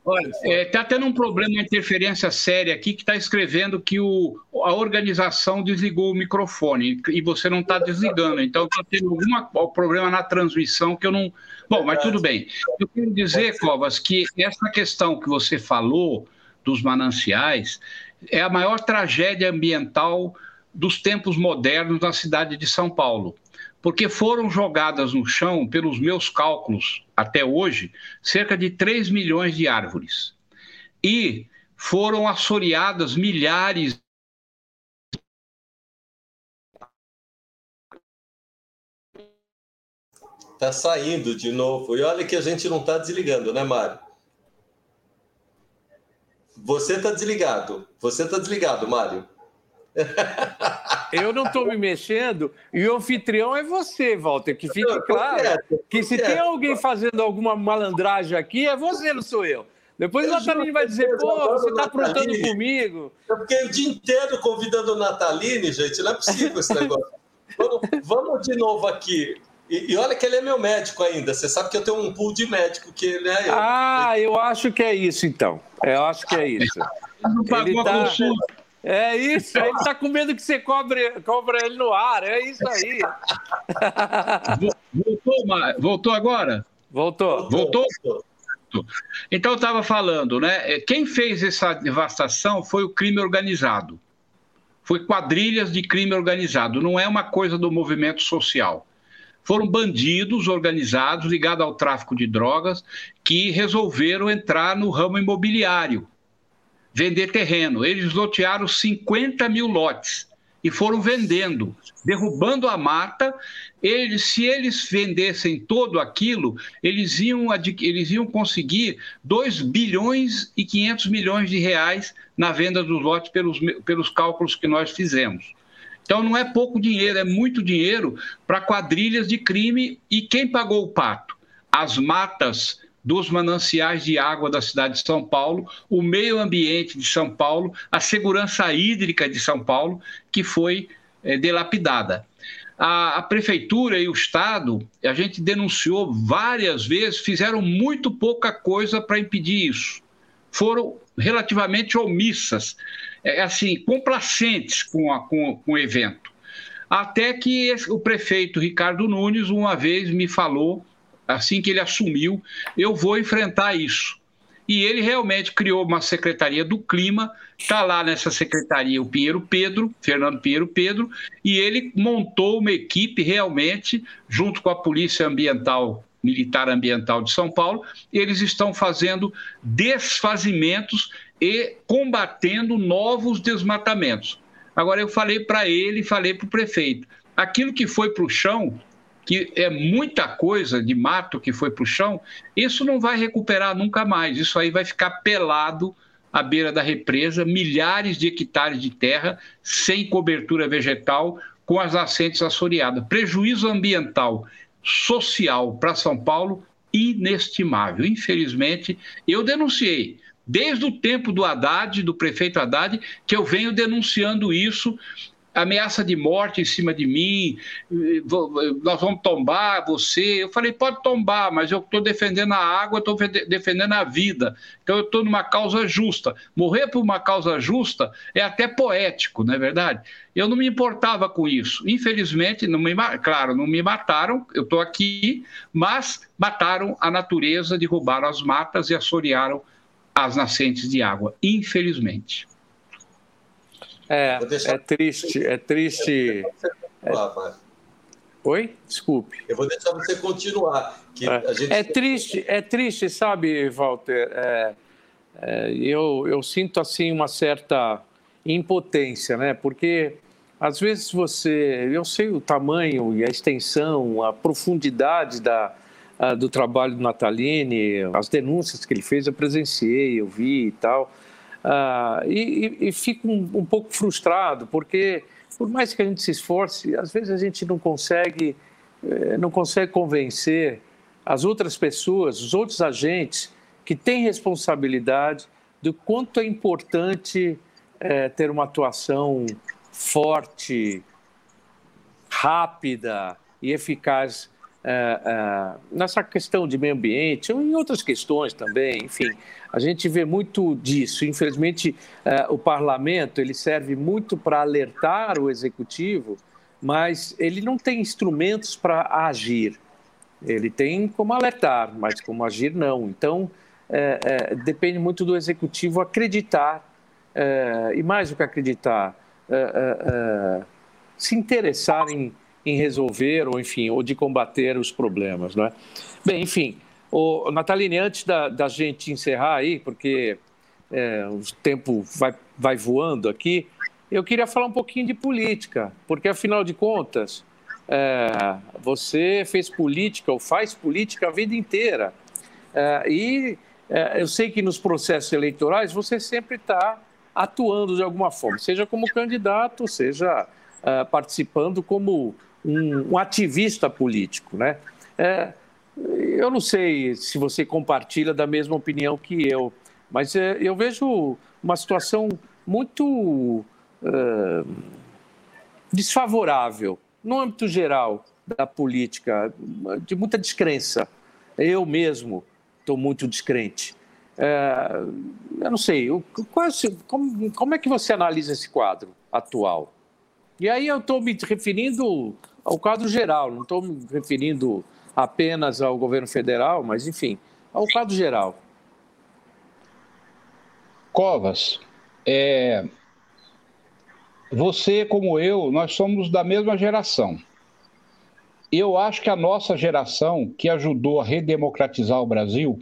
Olha, está é, tá tendo um problema, uma interferência séria aqui que está escrevendo que o, a organização desligou o microfone e você não está desligando. Então está tendo algum problema na transmissão que eu não. Bom, mas tudo bem. Eu quero dizer, Covas, que essa questão que você falou dos mananciais é a maior tragédia ambiental dos tempos modernos na cidade de São Paulo porque foram jogadas no chão, pelos meus cálculos até hoje, cerca de 3 milhões de árvores. E foram assoreadas milhares Está saindo de novo. E olha que a gente não está desligando, né, Mário? Você está desligado. Você está desligado, Mário. Eu não estou me mexendo e o anfitrião é você, Walter, que fique claro que se tem alguém fazendo alguma malandragem aqui, é você, não sou eu. Depois o Nataline vai dizer, pô, você está aprontando comigo. Eu fiquei o dia inteiro convidando o Nataline, gente, não é possível esse negócio. vamos, vamos de novo aqui. E, e, olha que ele é meu médico ainda. Você sabe que eu tenho um pool de médico que ele é. Ah, eu acho que é isso então. Eu acho que é isso. Ele tá... É isso, ele está com medo que você cobre, cobre ele no ar, é isso aí. Voltou, voltou agora? Voltou. Voltou? Então eu estava falando, né? Quem fez essa devastação foi o crime organizado. Foi quadrilhas de crime organizado, não é uma coisa do movimento social. Foram bandidos organizados ligados ao tráfico de drogas que resolveram entrar no ramo imobiliário vender terreno. Eles lotearam 50 mil lotes e foram vendendo, derrubando a mata. Eles, se eles vendessem todo aquilo, eles iam, eles iam conseguir 2 bilhões e 500 milhões de reais na venda dos lotes pelos, pelos cálculos que nós fizemos. Então não é pouco dinheiro, é muito dinheiro para quadrilhas de crime. E quem pagou o pato? As matas dos mananciais de água da cidade de São Paulo, o meio ambiente de São Paulo, a segurança hídrica de São Paulo, que foi é, delapidada. A, a, prefeitura e o Estado, a gente denunciou várias vezes, fizeram muito pouca coisa para impedir isso. foram relativamente omissas, é, assim, complacentes com, a, com, com o evento. Até que esse, o prefeito Ricardo Nunes, uma vez, me falou, assim que ele assumiu, eu vou enfrentar isso. E ele realmente criou uma secretaria do clima, está lá nessa secretaria o Pinheiro Pedro, Fernando Pinheiro Pedro, e ele montou uma equipe realmente, junto com a Polícia Ambiental Militar Ambiental de São Paulo, eles estão fazendo desfazimentos e combatendo novos desmatamentos. Agora, eu falei para ele, falei para o prefeito, aquilo que foi para o chão, que é muita coisa de mato que foi para o chão, isso não vai recuperar nunca mais. Isso aí vai ficar pelado à beira da represa, milhares de hectares de terra sem cobertura vegetal, com as nascentes assoreadas. Prejuízo ambiental, social para São Paulo inestimável. Infelizmente, eu denunciei desde o tempo do Haddad, do prefeito Haddad, que eu venho denunciando isso ameaça de morte em cima de mim, nós vamos tombar você. Eu falei, pode tombar, mas eu estou defendendo a água, estou defendendo a vida. Então eu estou numa causa justa. Morrer por uma causa justa é até poético, não é verdade? Eu não me importava com isso. Infelizmente, não me, claro, não me mataram, eu estou aqui, mas mataram a natureza, derrubaram as matas e assorearam as nascentes de água, infelizmente. É, é triste, é triste. É... Oi? Desculpe. Eu vou deixar você continuar. É. Gente... é. triste, é triste, sabe, Walter? É, é, eu, eu sinto assim uma certa impotência, né? Porque às vezes você, eu sei o tamanho e a extensão, a profundidade da, a, do trabalho do Natalini, as denúncias que ele fez, eu presenciei, eu vi e tal. Uh, e, e, fico um, um, pouco frustrado, porque por mais que a gente se esforce, às vezes a gente não consegue, eh, não consegue convencer as outras pessoas, os outros agentes que têm responsabilidade do quanto é importante eh, ter uma atuação forte, rápida e eficaz é, é, nessa questão de meio ambiente, ou em outras questões também, enfim, a gente vê muito disso. Infelizmente, é, o parlamento ele serve muito para alertar o executivo, mas ele não tem instrumentos para agir. Ele tem como alertar, mas como agir não. Então, é, é, depende muito do executivo acreditar, é, e mais do que acreditar, se interessar em em resolver ou enfim ou de combater os problemas, não é? Bem, enfim, o Nataline, antes da, da gente encerrar aí, porque é, o tempo vai, vai voando aqui, eu queria falar um pouquinho de política, porque afinal de contas é, você fez política ou faz política a vida inteira é, e é, eu sei que nos processos eleitorais você sempre está atuando de alguma forma, seja como candidato, seja é, participando como um, um ativista político, né? É, eu não sei se você compartilha da mesma opinião que eu, mas é, eu vejo uma situação muito é, desfavorável no âmbito geral da política, de muita descrença. Eu mesmo estou muito descrente. É, eu não sei, quase, como, como é que você analisa esse quadro atual? E aí eu estou me referindo ao quadro geral, não estou me referindo apenas ao governo federal, mas, enfim, ao quadro geral. Covas, é... você, como eu, nós somos da mesma geração. Eu acho que a nossa geração, que ajudou a redemocratizar o Brasil,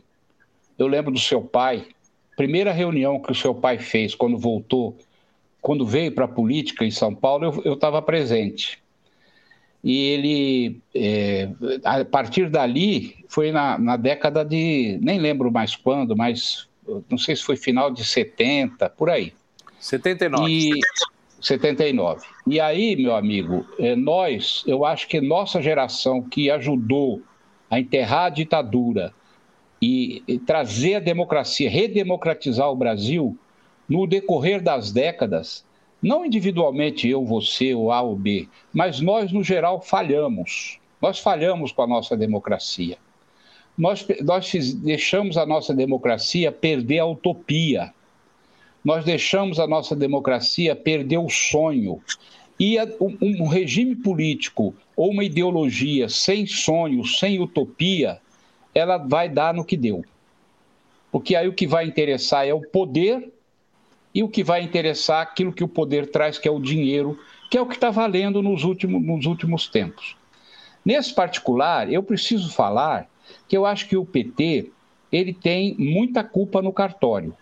eu lembro do seu pai, primeira reunião que o seu pai fez quando voltou, quando veio para a política em São Paulo, eu estava presente e ele, é, a partir dali, foi na, na, década de, nem lembro mais quando, mas não sei se foi final de 70, por aí. 79. E, 79. E aí, meu amigo, é, nós, eu acho que nossa geração que ajudou a enterrar a ditadura e, e trazer a democracia, redemocratizar o Brasil, no decorrer das décadas, não individualmente eu, você, o A ou B, mas nós, no geral, falhamos. Nós falhamos com a nossa democracia. nós, nós deixamos a nossa democracia perder a utopia. Nós deixamos a nossa democracia perder o sonho. E um regime político ou uma ideologia sem sonho, sem utopia, ela vai dar no que deu. Porque aí o que vai interessar é o poder e o que vai interessar aquilo que o poder traz, que é o dinheiro, que é o que está valendo nos últimos, nos últimos tempos. Nesse particular, eu preciso falar que eu acho que o PT ele tem muita culpa no cartório,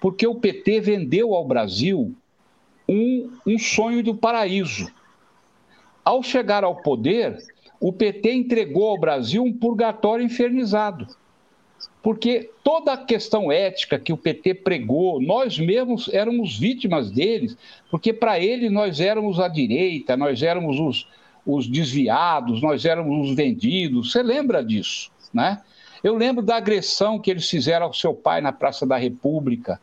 porque o PT vendeu ao Brasil um, um sonho do paraíso. Ao chegar ao poder, o PT entregou ao Brasil um purgatório infernizado. Porque toda a questão ética que o PT pregou, nós mesmos éramos vítimas deles, porque para ele nós éramos a direita, nós éramos os, os desviados, nós éramos os vendidos. Você lembra disso, né? Eu lembro da agressão que eles fizeram ao seu pai na Praça da República.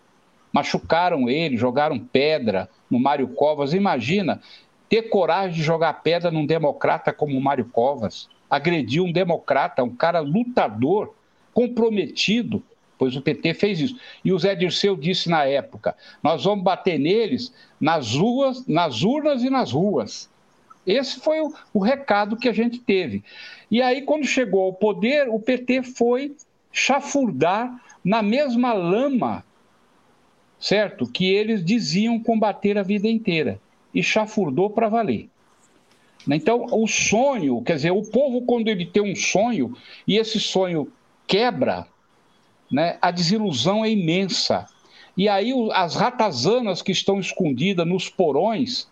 Machucaram ele, jogaram pedra no Mário Covas. Imagina ter coragem de jogar pedra num democrata como o Mário Covas. Agredir um democrata, um cara lutador, comprometido, pois o PT fez isso. E o Zé Dirceu disse na época: nós vamos bater neles nas ruas, nas urnas e nas ruas. Esse foi o, o recado que a gente teve. E aí, quando chegou ao poder, o PT foi chafurdar na mesma lama, certo? Que eles diziam combater a vida inteira. E chafurdou para valer. Então, o sonho, quer dizer, o povo, quando ele tem um sonho, e esse sonho quebra, né, a desilusão é imensa. E aí, as ratazanas que estão escondidas nos porões,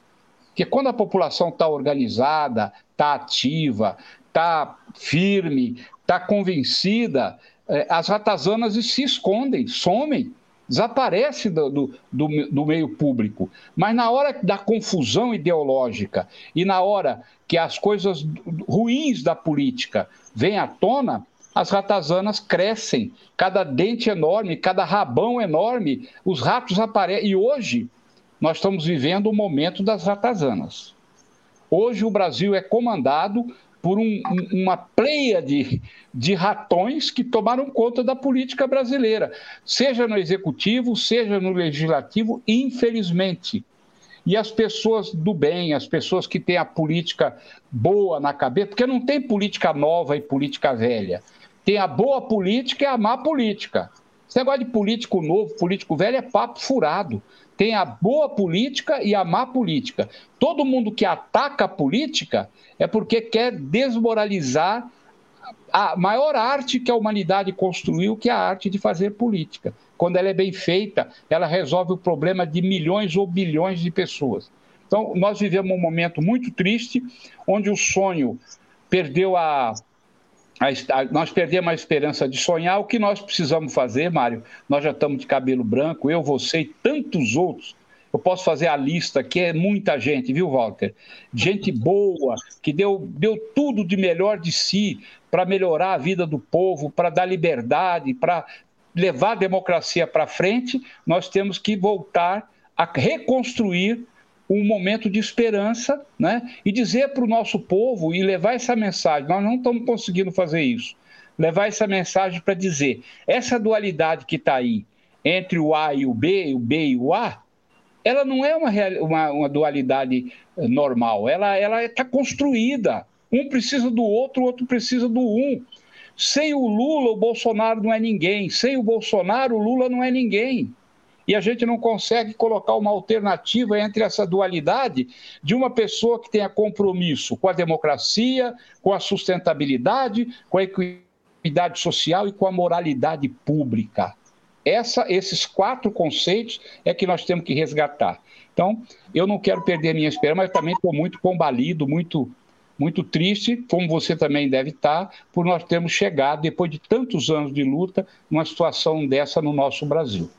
porque quando a população está organizada, está ativa, está firme, está convencida, é, as ratazanas se escondem, somem, desaparecem do, do, do, do meio público. Mas na hora da confusão ideológica e na hora que as coisas ruins da política vêm à tona, as ratazanas crescem, cada dente enorme, cada rabão enorme, os ratos aparecem. E hoje, nós estamos vivendo o momento das ratazanas. Hoje o Brasil é comandado por um, uma pleia de, de ratões que tomaram conta da política brasileira, seja no executivo, seja no legislativo, infelizmente. E as pessoas do bem, as pessoas que têm a política boa na cabeça, porque não tem política nova e política velha. Tem a boa política e a má política. Esse negócio de político novo, político velho é papo furado. Tem a boa política e a má política. Todo mundo que ataca a política é porque quer desmoralizar a maior arte que a humanidade construiu, que é a arte de fazer política. Quando ela é bem feita, ela resolve o problema de milhões ou bilhões de pessoas. Então, nós vivemos um momento muito triste, onde o sonho perdeu a, a, nós perdemos a esperança de sonhar. O que nós precisamos fazer, Mário? Nós já estamos de cabelo branco, eu, você e tantos outros. Eu posso fazer a lista, que é muita gente, viu, Walter? Gente boa, que deu, deu tudo de melhor de si para melhorar a vida do povo, para dar liberdade, para levar a democracia para frente. Nós temos que voltar a reconstruir um momento de esperança, né? E dizer para o nosso povo e levar essa mensagem. Nós não estamos conseguindo fazer isso. Levar essa mensagem para dizer essa dualidade que está aí entre o A e o B, o B e o A, ela não é uma, uma, uma dualidade eh, normal. Ela ela está construída. Um precisa do outro, o outro precisa do um. Sem o Lula, o Bolsonaro não é ninguém. Sem o Bolsonaro, o Lula não é ninguém e a gente não consegue colocar uma alternativa entre essa dualidade de uma pessoa que tenha compromisso com a democracia, com a sustentabilidade, com a equidade social e com a moralidade pública. Essa, esses quatro conceitos é que nós temos que resgatar. Então, eu não quero perder minha esperança, mas também estou muito combalido, muito muito triste, como você também deve estar, por nós termos chegado, depois de tantos anos de luta, numa situação dessa no nosso Brasil.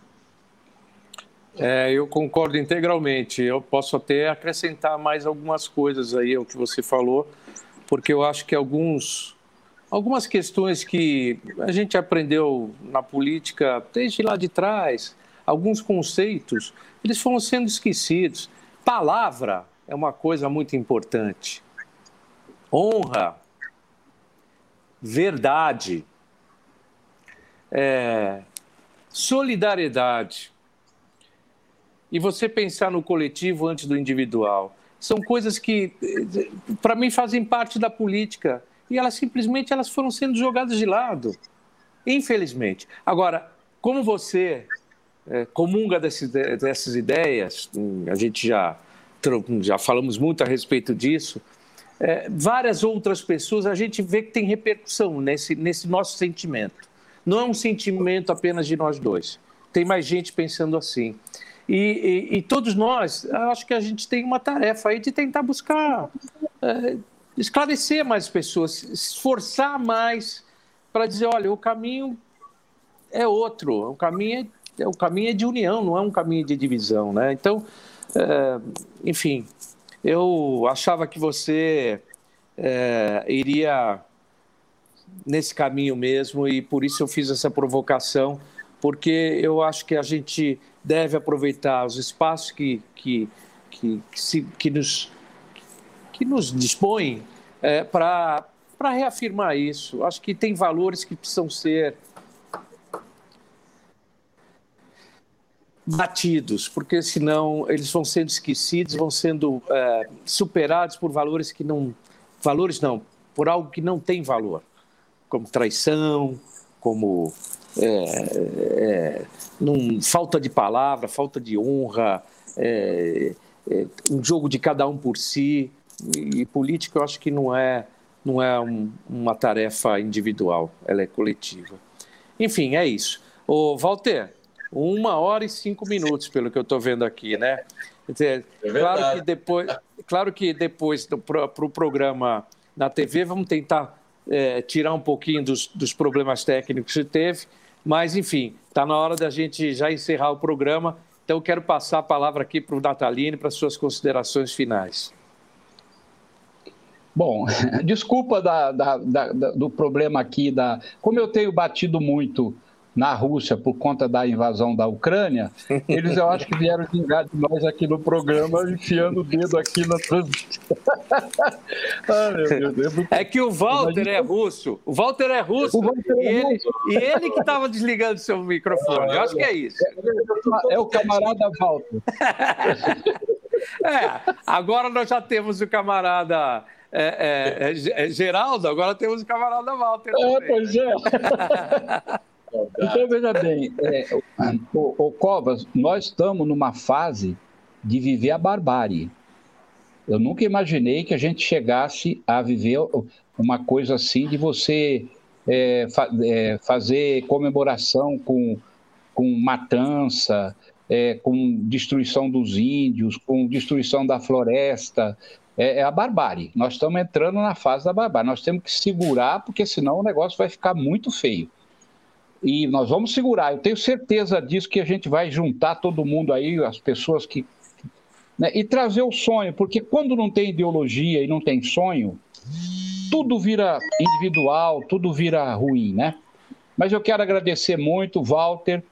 É, eu concordo integralmente. Eu posso até acrescentar mais algumas coisas aí ao que você falou, porque eu acho que alguns, algumas questões que a gente aprendeu na política desde lá de trás, alguns conceitos, eles foram sendo esquecidos. Palavra é uma coisa muito importante. Honra, verdade, é, solidariedade e você pensar no coletivo antes do individual são coisas que, para mim, fazem parte da política e elas simplesmente elas foram sendo jogadas de lado, infelizmente. Agora, como você é, comunga desse, dessas ideias, a gente já já falamos muito a respeito disso. É, várias outras pessoas a gente vê que tem repercussão nesse, nesse nosso sentimento. Não é um sentimento apenas de nós dois. Tem mais gente pensando assim. E, e, e todos nós, acho que a gente tem uma tarefa aí de tentar buscar é, esclarecer mais pessoas, esforçar mais para dizer, olha, o caminho é outro, o caminho é, o caminho é de união, não é um caminho de divisão, né? Então, é, enfim, eu achava que você é, iria nesse caminho mesmo e por isso eu fiz essa provocação, porque eu acho que a gente deve aproveitar os espaços que, que, que, que, se, que, nos, que nos dispõem é, para reafirmar isso. Acho que tem valores que precisam ser batidos, porque senão eles vão sendo esquecidos, vão sendo é, superados por valores que não. Valores não, por algo que não tem valor, como traição, como é, é, num, falta de palavra, falta de honra, é, é, um jogo de cada um por si. E, e política eu acho que não é, não é um, uma tarefa individual, ela é coletiva. Enfim, é isso. Ô, Walter, uma hora e cinco minutos, pelo que eu estou vendo aqui, né? É claro que depois, claro que depois para o pro programa na TV vamos tentar é, tirar um pouquinho dos, dos problemas técnicos que teve, mas enfim, está na hora da gente já encerrar o programa. Então quero passar a palavra aqui para o Natalino para suas considerações finais. Bom, desculpa da, da, da, do problema aqui da, como eu tenho batido muito na Rússia por conta da invasão da Ucrânia, eles eu acho que vieram vingar de nós aqui no programa, enfiando o dedo aqui na transmissão. ah, Deus, é, que o Walter Imagina... é russo. O Walter é russo. Walter é e, ele, russo. e ele que estava desligando seu microfone. Eu acho que é isso. É, é o camarada Walter. é, agora nós já temos o camarada. É, é, é, Geraldo, agora temos o camarada Walter. É, pois é. Então, veja bem, é, o, o Covas, nós estamos numa fase de viver a barbárie. Eu nunca imaginei que a gente chegasse a viver uma coisa assim de você é, fa é, fazer comemoração com, com matança, é, com destruição dos índios, com destruição da floresta. É, é, a barbárie. Nós estamos entrando na fase da barbárie. Nós temos que segurar, porque senão o negócio vai ficar muito feio e nós vamos segurar. Eu tenho certeza disso que a gente vai juntar todo mundo aí, as pessoas que. Né, e trazer o sonho, porque quando não tem ideologia e não tem sonho, tudo vira individual, tudo vira ruim, né? Mas eu quero agradecer muito, Walter,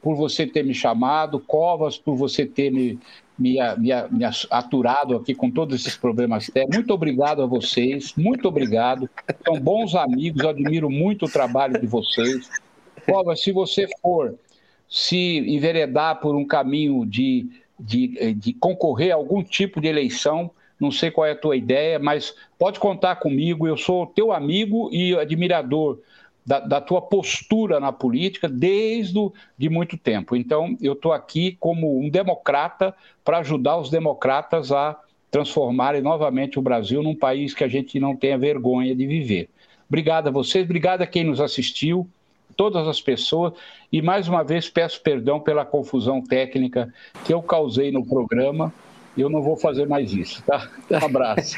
por você ter me chamado, Covas, por você ter me, me, me, me aturado aqui com todos esses problemas técnicos. Muito obrigado a vocês, muito obrigado. São bons amigos, admiro muito o trabalho de vocês. Cova, se você for se enveredar por um caminho de, de, de concorrer a algum tipo de eleição, não sei qual é a tua ideia, mas pode contar comigo, eu sou teu amigo e admirador da, da tua postura na política desde de muito tempo. Então, eu estou aqui como um democrata para ajudar os democratas a transformarem novamente o Brasil num país que a gente não tenha vergonha de viver. Obrigado a vocês, obrigado a quem nos assistiu todas as pessoas. E mais uma vez peço perdão pela confusão técnica que eu causei no programa. Eu não vou fazer mais isso, tá? Um abraço.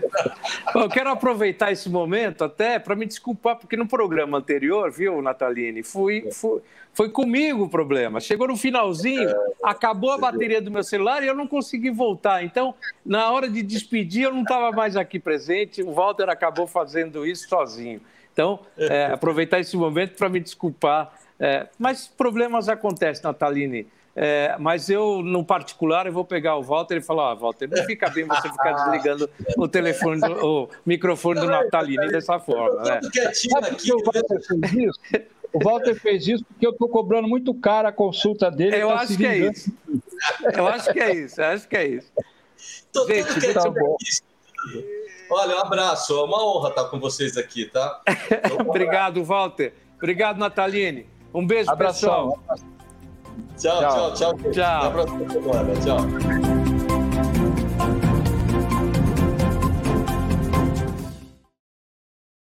Bom, eu quero aproveitar esse momento até para me desculpar, porque no programa anterior, viu, Nataline, fui, fui, foi comigo o problema. Chegou no finalzinho, acabou a bateria do meu celular e eu não consegui voltar. Então, na hora de despedir, eu não estava mais aqui presente. O Walter acabou fazendo isso sozinho. Então, é, aproveitar esse momento para me desculpar. É, mas problemas acontecem, Nataline. É, mas eu, no particular, eu vou pegar o Walter e falar: oh, Walter, não fica bem você ficar desligando o telefone, do, o microfone do Natalini dessa forma. Né? Que o Walter fez isso? O Walter fez isso porque eu estou cobrando muito caro a consulta dele. Eu tá acho que é isso. Eu acho que é isso. Eu acho que é isso. Tô Gente, tá bom. Olha, um abraço. É uma honra estar com vocês aqui, tá? Obrigado, Walter. Obrigado, Nataline. Um beijo, Abração. pessoal. Tchau, tchau, tchau. Tchau. Até a próxima semana. Tchau.